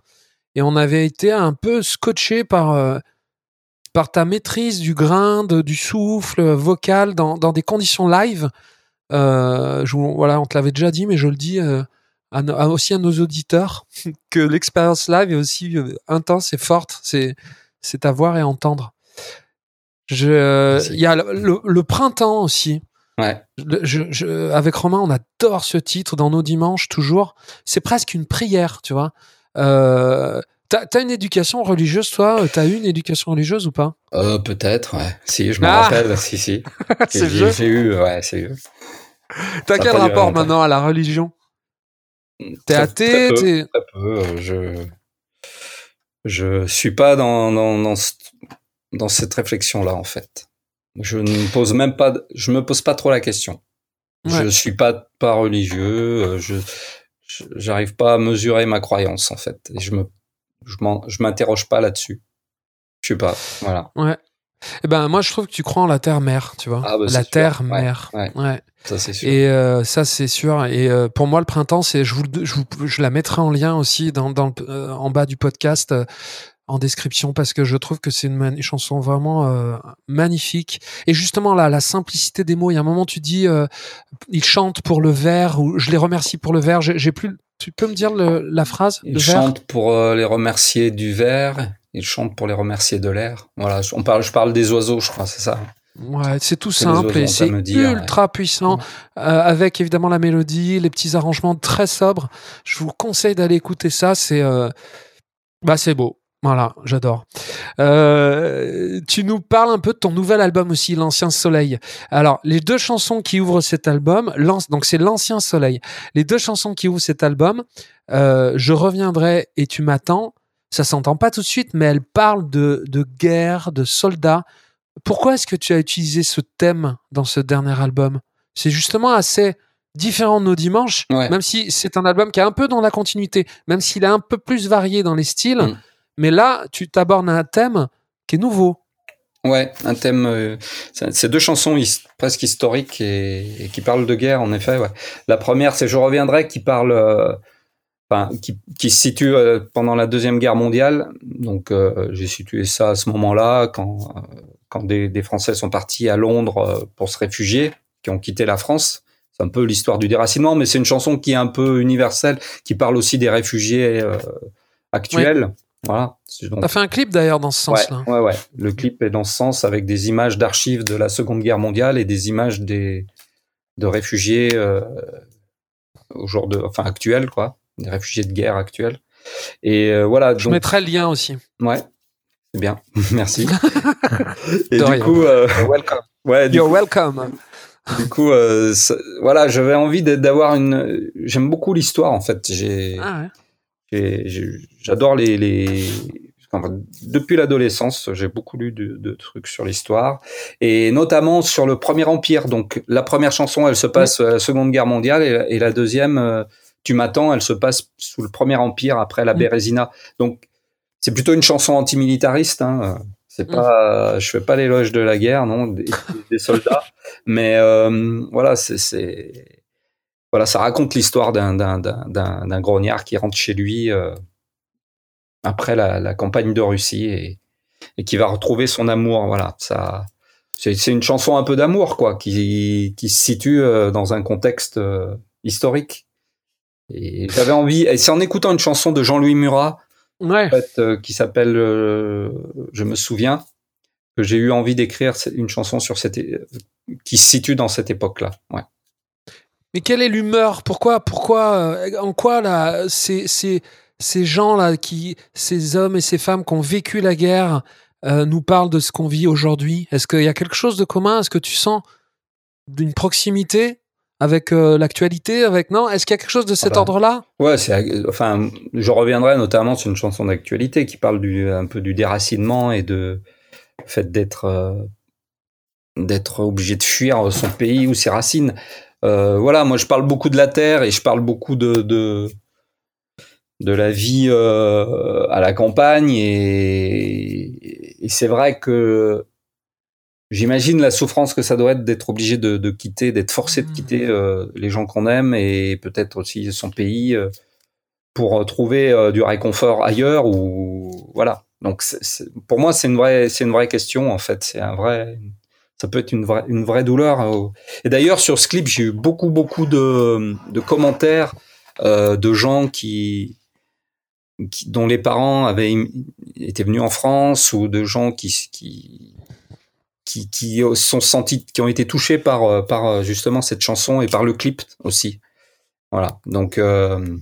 et on avait été un peu scotché par, par ta maîtrise du grain, du souffle vocal dans, dans des conditions live. Euh, je, voilà, on te l'avait déjà dit, mais je le dis à, aussi à nos auditeurs que l'expérience live est aussi intense et forte. C'est c'est à voir et entendre. Il y a le, le, printemps aussi. Ouais. Je, je, avec Romain, on adore ce titre dans nos dimanches toujours. C'est presque une prière, tu vois. Euh, T'as as une éducation religieuse, toi? T'as eu une éducation religieuse ou pas? Euh, Peut-être, ouais. Si, je me ah rappelle, si, si. J'ai eu, ouais, c'est eu. T'as quel rapport maintenant à la religion? T'es athée Très peu, très peu. Je je suis pas dans dans, dans, dans cette réflexion là en fait. Je ne pose même pas, je me pose pas trop la question. Je suis pas pas religieux, euh, je j'arrive pas à mesurer ma croyance en fait. Et je me je m'interroge pas là-dessus. Je sais pas, voilà. Ouais. Eh ben moi je trouve que tu crois en la terre mère, tu vois. Ah, bah, la terre mère. Ouais, ouais. Ça c'est sûr. Et euh, ça c'est sûr. Et euh, pour moi le printemps c'est je vous, je, je la mettrai en lien aussi dans, dans en bas du podcast en description parce que je trouve que c'est une, chanson vraiment euh, magnifique. Et justement là la simplicité des mots il y a un moment tu dis euh, il chante pour le verre ou je les remercie pour le verre j'ai plus tu peux me dire la phrase il chante pour euh, les remercier du verre il chante pour les remercier de l'air. Voilà on parle je parle des oiseaux je crois c'est ça. Ouais, c'est tout simple et c'est ultra puissant, avec évidemment la mélodie, les petits arrangements très sobres. Je vous conseille d'aller écouter ça, c'est bah c'est beau. Voilà, j'adore. Euh, tu nous parles un peu de ton nouvel album aussi, L'Ancien Soleil. Alors, les deux chansons qui ouvrent cet album, donc c'est L'Ancien Soleil. Les deux chansons qui ouvrent cet album, euh, Je reviendrai et tu m'attends, Ça s'entend pas tout de suite, mais elle parle de, de guerre, de soldats. Pourquoi est-ce que tu as utilisé ce thème dans ce dernier album? C'est justement assez différent de nos dimanches, même si c'est un album qui est un peu dans la continuité, même s'il est un peu plus varié dans les styles. Mm. Mais là, tu t'abordes un thème qui est nouveau. Ouais, un thème. Euh, c'est deux chansons presque historiques et, qui parlent de guerre, en effet. Ouais. La première, c'est Je reviendrai, qui parle, euh, enfin, qui, qui, se situe euh, pendant la deuxième guerre mondiale. Donc, j'ai situé ça à ce moment-là, quand quand des, des, Français sont partis à Londres pour se réfugier, qui ont quitté la France. C'est un peu l'histoire du déracinement, mais c'est une chanson qui est un peu universelle, qui parle aussi des réfugiés actuels. Voilà. T'as fait un clip d'ailleurs dans ce sens-là. Ouais, ouais, Le clip est dans ce sens avec des images d'archives de la Seconde Guerre mondiale et des images des de réfugiés euh, au jour de, enfin actuels quoi, des réfugiés de guerre actuels. Et euh, voilà. Je mettrai le lien aussi. Ouais. C'est bien. Merci. et du coup, euh, welcome. Ouais. You're welcome. Du coup, euh, voilà, j'avais envie d'avoir une. J'aime beaucoup l'histoire en fait. J'ai. Ah ouais J'adore les, les... depuis l'adolescence, j'ai beaucoup lu de, trucs sur l'histoire et notamment sur le Premier Empire. Donc la première chanson, elle se passe à la Seconde Guerre mondiale et, la deuxième, euh, Tu m'attends, elle se passe sous le Premier Empire après la mm. Bérésina. Donc c'est plutôt une chanson antimilitariste. Hein. C'est mm. pas, je fais pas l'éloge de la guerre, non, des, soldats, mais euh, voilà, c'est voilà, ça raconte l'histoire d'un grognard qui rentre chez lui euh, après la, campagne de Russie et, qui va retrouver son amour. Voilà, ça, c'est une chanson un peu d'amour, quoi, qui, se situe euh, dans un contexte euh, historique. Et j'avais envie, et c'est en écoutant une chanson de Jean-Louis Murat, qui s'appelle Je me souviens, que j'ai eu envie d'écrire une chanson sur cette, qui se situe dans cette époque-là. Ouais. Mais quelle est l'humeur? Pourquoi, pourquoi, euh, en quoi là, ces, ces, ces gens là, qui, ces hommes et ces femmes qui ont vécu la guerre, euh, nous parlent de ce qu'on vit aujourd'hui? Est-ce qu'il y a quelque chose de commun? Est-ce que tu sens d'une proximité avec euh, l'actualité avec non? Est-ce qu'il y a quelque chose de cet ah bah, ordre-là? Ouais, c'est enfin, je reviendrai notamment sur une chanson d'actualité qui parle du un peu du déracinement et de fait d'être d'être obligé de fuir son pays ou ses racines. Euh, voilà, moi je parle beaucoup de la terre et je parle beaucoup de de, de la vie euh, à la campagne et, et c'est vrai que j'imagine la souffrance que ça doit être d'être obligé de, de quitter, d'être forcé de quitter mmh. euh, les gens qu'on aime et peut-être aussi son pays pour trouver du réconfort ailleurs ou voilà. Donc pour moi c'est une vraie c'est une vraie question en fait, c'est un vrai ça peut être une vraie, douleur. Hein, Et d'ailleurs, sur ce clip, j'ai eu beaucoup, beaucoup de, commentaires euh, de gens qui, dont les parents avaient été venus en France ou de gens qui, qui, qui, qui sont sentis, qui ont été touchés par, euh, euh, justement cette chanson et par le clip aussi. Voilà. Donc, euh,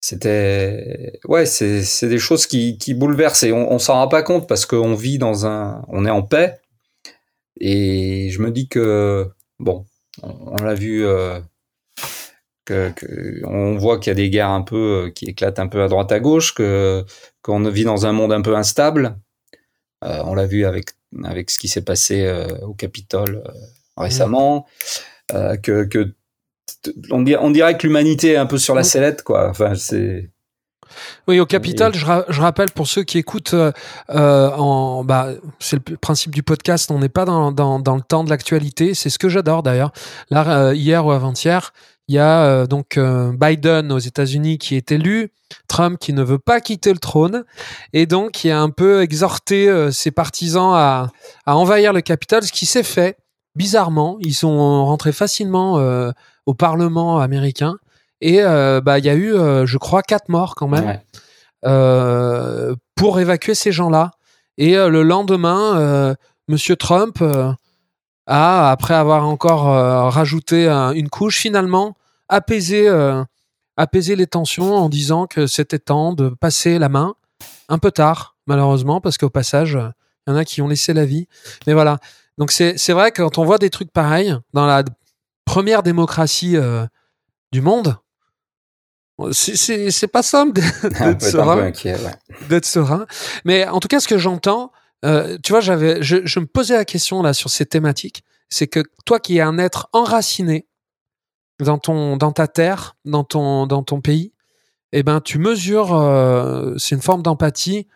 c'était, ouais, c'est, des choses qui, qui bouleversent et on, on s'en rend pas compte parce qu'on vit dans un, on est en paix et je me dis que, bon, on, l'a vu, euh, que, on voit qu'il y a des guerres un peu euh, qui éclatent un peu à droite à gauche, que qu'on vit dans un monde un peu instable. Euh, on l'a vu avec avec ce qui s'est passé au Capitole récemment, que, que on, on dirait que l'humanité est un peu sur la sellette, quoi. Enfin, c'est oui, au capital, je, rappelle pour ceux qui écoutent, euh, euh, en, bah, c'est le principe du podcast, on n'est pas dans, dans, dans, le temps de l'actualité, c'est ce que j'adore d'ailleurs. Là, euh, hier ou avant-hier, il y a donc Biden aux États-Unis qui est élu, Trump qui ne veut pas quitter le trône, et donc qui a un peu exhorté ses partisans à, à envahir le capital, ce qui s'est fait. Bizarrement, ils sont rentrés facilement au Parlement américain. Et euh, bah il y a eu, euh, je crois, quatre morts quand même euh, pour évacuer ces gens-là. Et le lendemain, Monsieur Trump a, après avoir encore rajouté une couche, finalement apaisé, apaisé les tensions en disant que c'était temps de passer la main. Un peu tard, malheureusement, parce qu'au passage, il y en a qui ont laissé la vie. Mais voilà. Donc c'est vrai que quand on voit des trucs pareils dans la première démocratie du monde, c'est pas simple d'être serein. Mais en tout cas, ce que j'entends, euh, tu vois, j'avais, je, je, me posais la question là sur ces thématiques, c'est que toi qui es un être enraciné dans ton, dans ta terre, dans ton, dans ton pays, eh ben, tu mesures, euh, c'est une forme d'empathie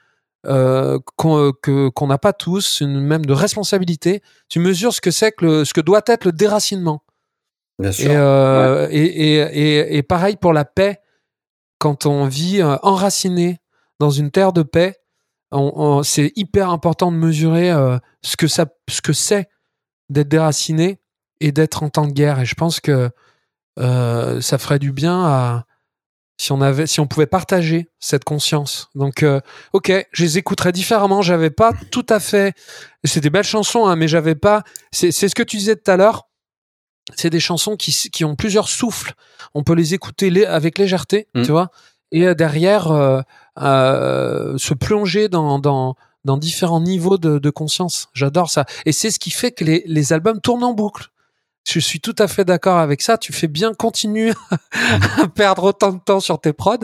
euh, qu'on n'a pas tous, une même de responsabilité. Tu mesures ce que c'est que le, ce que doit être le déracinement. Bien sûr. Et, euh, et, et, pareil pour la paix quand on vit euh, enraciné dans une terre de paix, c'est hyper important de mesurer euh, ce que ça, ce que c'est d'être déraciné et d'être en temps de guerre. Et je pense que euh, ça ferait du bien si on avait, si on pouvait partager cette conscience. Donc, ok, je les écouterais différemment. J'avais pas tout à fait. C'est des belles chansons, hein, mais j'avais pas. C'est ce que tu disais tout à l'heure c'est des chansons qui, qui ont plusieurs souffles. On peut les écouter avec légèreté, mm. tu vois, et euh, derrière euh, euh, se plonger dans, dans, dans différents niveaux de, de conscience. J'adore ça. Et c'est ce qui fait que les, les albums tournent en boucle. Je suis tout à fait d'accord avec ça. Tu fais bien continuer à perdre autant de temps sur tes prods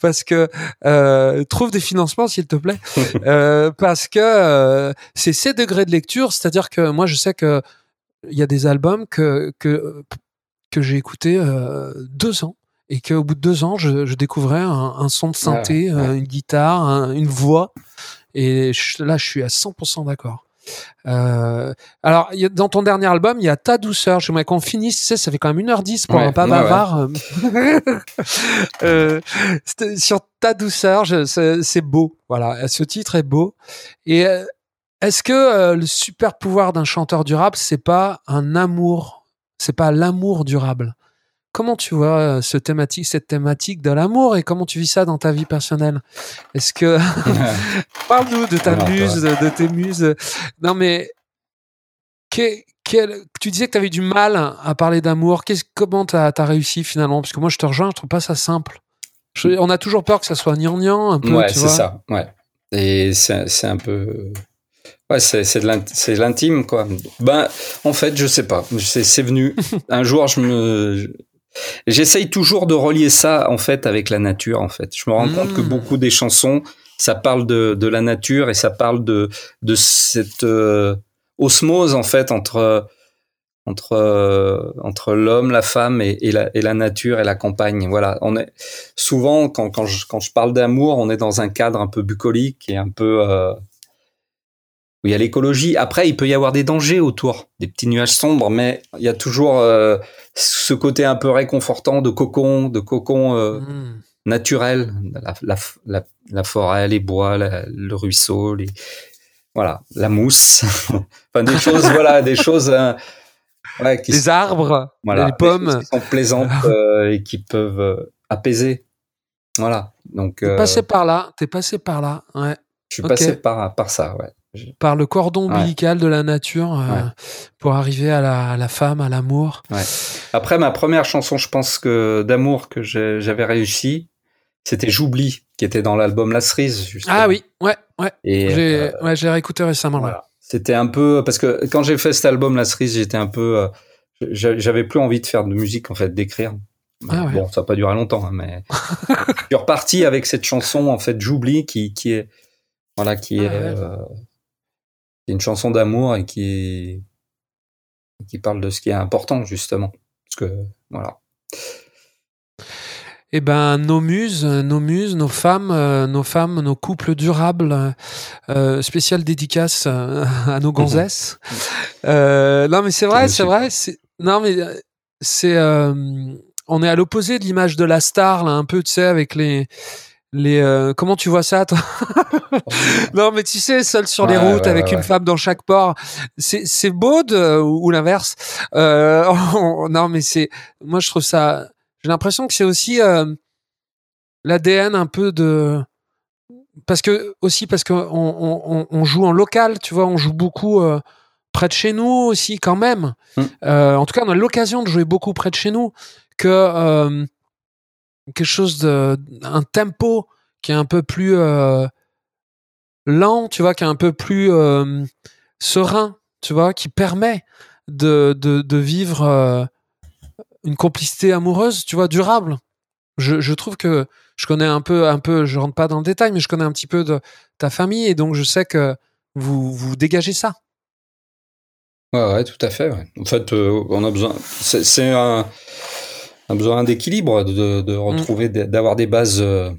parce que euh, trouve des financements s'il te plaît. euh, parce que euh, c'est ces degrés de lecture, c'est-à-dire que moi je sais que il y a des albums que, que, que j'ai écouté euh, deux ans et qu'au bout de deux ans, je, je découvrais un, un, son de synthé, euh, une guitare, une voix. Et là, je suis à 100% d'accord. Euh, alors, y a, dans ton dernier album, il y a Ta douceur. J'aimerais qu'on finisse, tu sais, ça fait quand même 1h10 pour un pas bavard. euh, sur Ta douceur, c'est beau. Voilà, ce titre est beau. Et est-ce que euh, le super pouvoir d'un chanteur durable, c'est pas un amour, c'est pas l'amour durable? Comment tu vois euh, ce thématique, cette thématique de l'amour et comment tu vis ça dans ta vie personnelle? Est-ce que parle-nous de ta muse, de, tes muses Non mais tu disais que tu avais du mal à parler d'amour. Comment tu as, réussi finalement? Parce que moi, je te rejoins, je trouve pas ça simple. on a toujours peur que ça soit gnangnan un peu. Ouais, c'est ça. Ouais. Et c'est un peu Ouais, c'est de l'intime, quoi. Ben, en fait, je sais pas. C'est venu. Un jour, je me. J'essaye toujours de relier ça, en fait, avec la nature, en fait. Je me rends compte que hmm. beaucoup des chansons, ça parle de, de la nature et ça parle de, de cette euh, osmose, en fait, entre entre euh, entre l'homme, la femme et, et, la, et la nature et la campagne. Voilà, on est souvent quand quand je quand je parle d'amour, on est dans un cadre un peu bucolique et un peu euh, où il y a l'écologie. Après, il peut y avoir des dangers autour, des petits nuages sombres, mais il y a toujours euh, ce côté un peu réconfortant de cocon, de cocon euh, mmh. naturel, la, la, la, la, forêt, les bois, le ruisseau, les voilà, la mousse, enfin des choses, voilà, des choses. Euh, ouais, qui les arbres, voilà, les pommes, qui sont plaisantes et qui peuvent apaiser. Voilà. Donc. T'es passé par là. T'es passé par là. Ouais. Je suis passé par par ça. Ouais par le cordon ombilical de la nature euh, pour arriver à la, à la femme, à l'amour. Ouais. Après, ma première chanson, je pense que d'amour que j'avais réussi, c'était J'oublie, qui était dans l'album La Cerise. Justement. Ah oui, ouais, ouais. Et j'ai euh, ouais, réécouté récemment. Voilà. C'était un peu parce que quand j'ai fait cet album La Cerise, j'étais un peu, euh, j'avais plus envie de faire de musique en fait, d'écrire. Ah. Bon, ça n'a pas duré longtemps, hein, mais je suis reparti avec cette chanson en fait, J'oublie, qui qui est voilà, qui ah est euh, une chanson d'amour et qui qui parle de ce qui est important justement parce que voilà eh ben, nos muses, nos muses, nos femmes, euh, nos femmes, nos couples durables, euh, spécial dédicace euh, à nos gonzesses. euh, non, mais c'est vrai, c'est vrai. Non, mais c'est, on est à l'opposé de l'image de la star, là, un peu, tu sais, avec les, les euh, comment tu vois ça toi non mais tu sais seul sur les routes avec une femme dans chaque port c'est c'est beau de, ou, l'inverse euh, non mais c'est moi je trouve ça j'ai l'impression que c'est aussi euh, l'ADN un peu de parce que aussi parce que on, on, on, joue en local tu vois on joue beaucoup euh, près de chez nous aussi quand même mm. euh, en tout cas on a l'occasion de jouer beaucoup près de chez nous que quelque chose de un tempo qui est un peu plus euh, lent, tu vois, qui est un peu plus euh, serein, tu vois, qui permet de, de, vivre euh, une complicité amoureuse, tu vois, durable. Je, trouve que je connais un peu, un peu, je rentre pas dans le détail, mais je connais un petit peu de ta famille et donc je sais que vous, vous dégagez ça. Ouais, ouais, tout à fait. En fait, on a besoin. C'est un, un, besoin d'équilibre, de, de, mm. retrouver, d'avoir des bases, euh,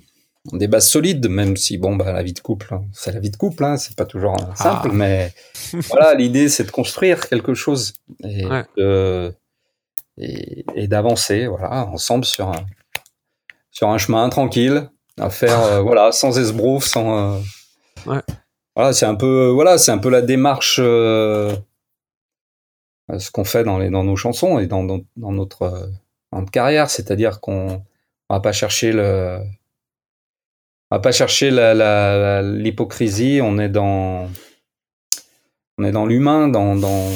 des bases solides, même si bon, bah, la vie de couple, hein, c'est la vie de couple, hein, c'est pas toujours simple, ah. mais voilà, l'idée, c'est de construire quelque chose et et, d'avancer, voilà, ensemble sur un, sur un chemin tranquille, à faire, euh, voilà, sans esbrouf, sans. ouais. Voilà, c'est un peu, voilà, c'est un peu la démarche euh, ce qu'on fait dans, les, dans nos chansons et dans, dans, notre, carrière, c'est-à-dire qu'on va pas chercher le, on va pas chercher l'hypocrisie, on est dans, on est dans l'humain, dans, dans,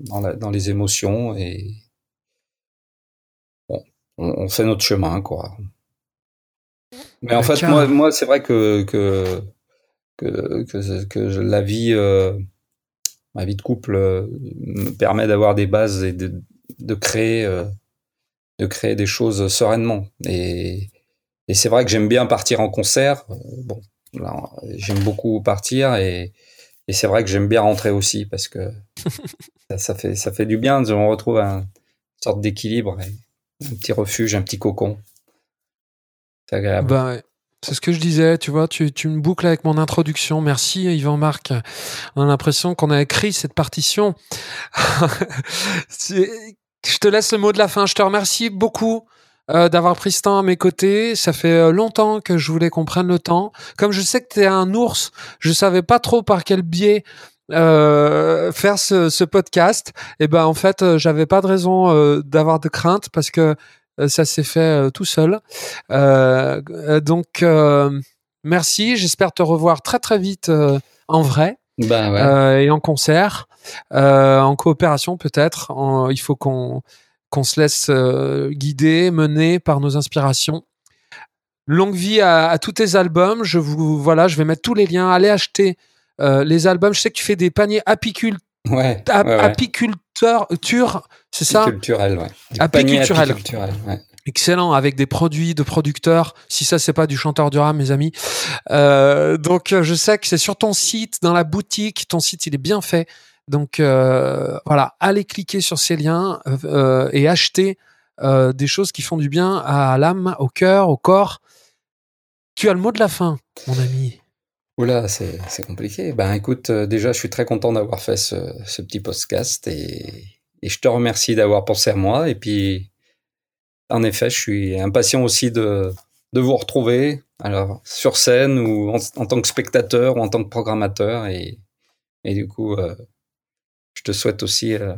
dans, dans, les émotions et bon, on, fait notre chemin, quoi. Mais en fait, moi, moi c'est vrai que, que, que, que, que la vie, euh, ma vie de couple euh, me permet d'avoir des bases et de, de créer euh, de créer des choses sereinement et, et c'est vrai que j'aime bien partir en concert euh, bon j'aime beaucoup partir et, et c'est vrai que j'aime bien rentrer aussi parce que ça, fait ça fait du bien on retrouve un, une sorte d'équilibre un petit refuge un petit cocon c'est agréable bah c'est ce que je disais, tu vois, tu, tu me boucles avec mon introduction. Merci Yvan Marc. On a l'impression qu'on a écrit cette partition. je te laisse le mot de la fin. Je te remercie beaucoup euh, d'avoir pris ce temps à mes côtés. Ça fait euh, longtemps que je voulais qu'on prenne le temps. Comme je sais que tu es un ours, je savais pas trop par quel biais euh, faire ce, podcast. Et ben en fait, j'avais pas de raison d'avoir de crainte parce que ça s'est fait tout seul. Donc, merci. J'espère te revoir très très vite en vrai. Ben et en concert, en coopération peut-être. Il faut qu'on qu'on se laisse guider, mener par nos inspirations. Longue vie à, tous tes albums. Je vous voilà, je vais mettre tous les liens. Allez acheter les albums. Je sais que tu fais des paniers apiculteurs. Ouais, apiculture, c'est ça? Apiculturel, ouais. Apiculturel. Excellent, avec des produits de producteurs. Si ça, c'est pas du chanteur du mes amis. Euh, donc, je sais que c'est sur ton site, dans la boutique. Ton site, il est bien fait. Donc, euh, voilà, allez cliquer sur ces liens euh, et acheter des choses qui font du bien à l'âme, au cœur, au corps. Tu as le mot de la fin, mon ami. Oula, c'est compliqué. Ben écoute, euh, déjà, je suis très content d'avoir fait ce, ce, petit podcast et, et, je te remercie d'avoir pensé à moi. Et puis, en effet, je suis impatient aussi de, de vous retrouver, alors sur scène ou en, tant que spectateur ou en tant que programmateur. Et, du coup, euh, je te souhaite aussi euh,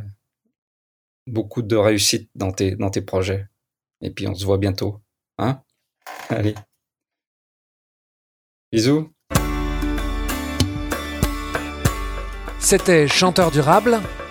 beaucoup de réussite dans tes, dans tes projets. Et puis, on se voit bientôt. Hein Allez. Bisous. C'était Chanteur Durable.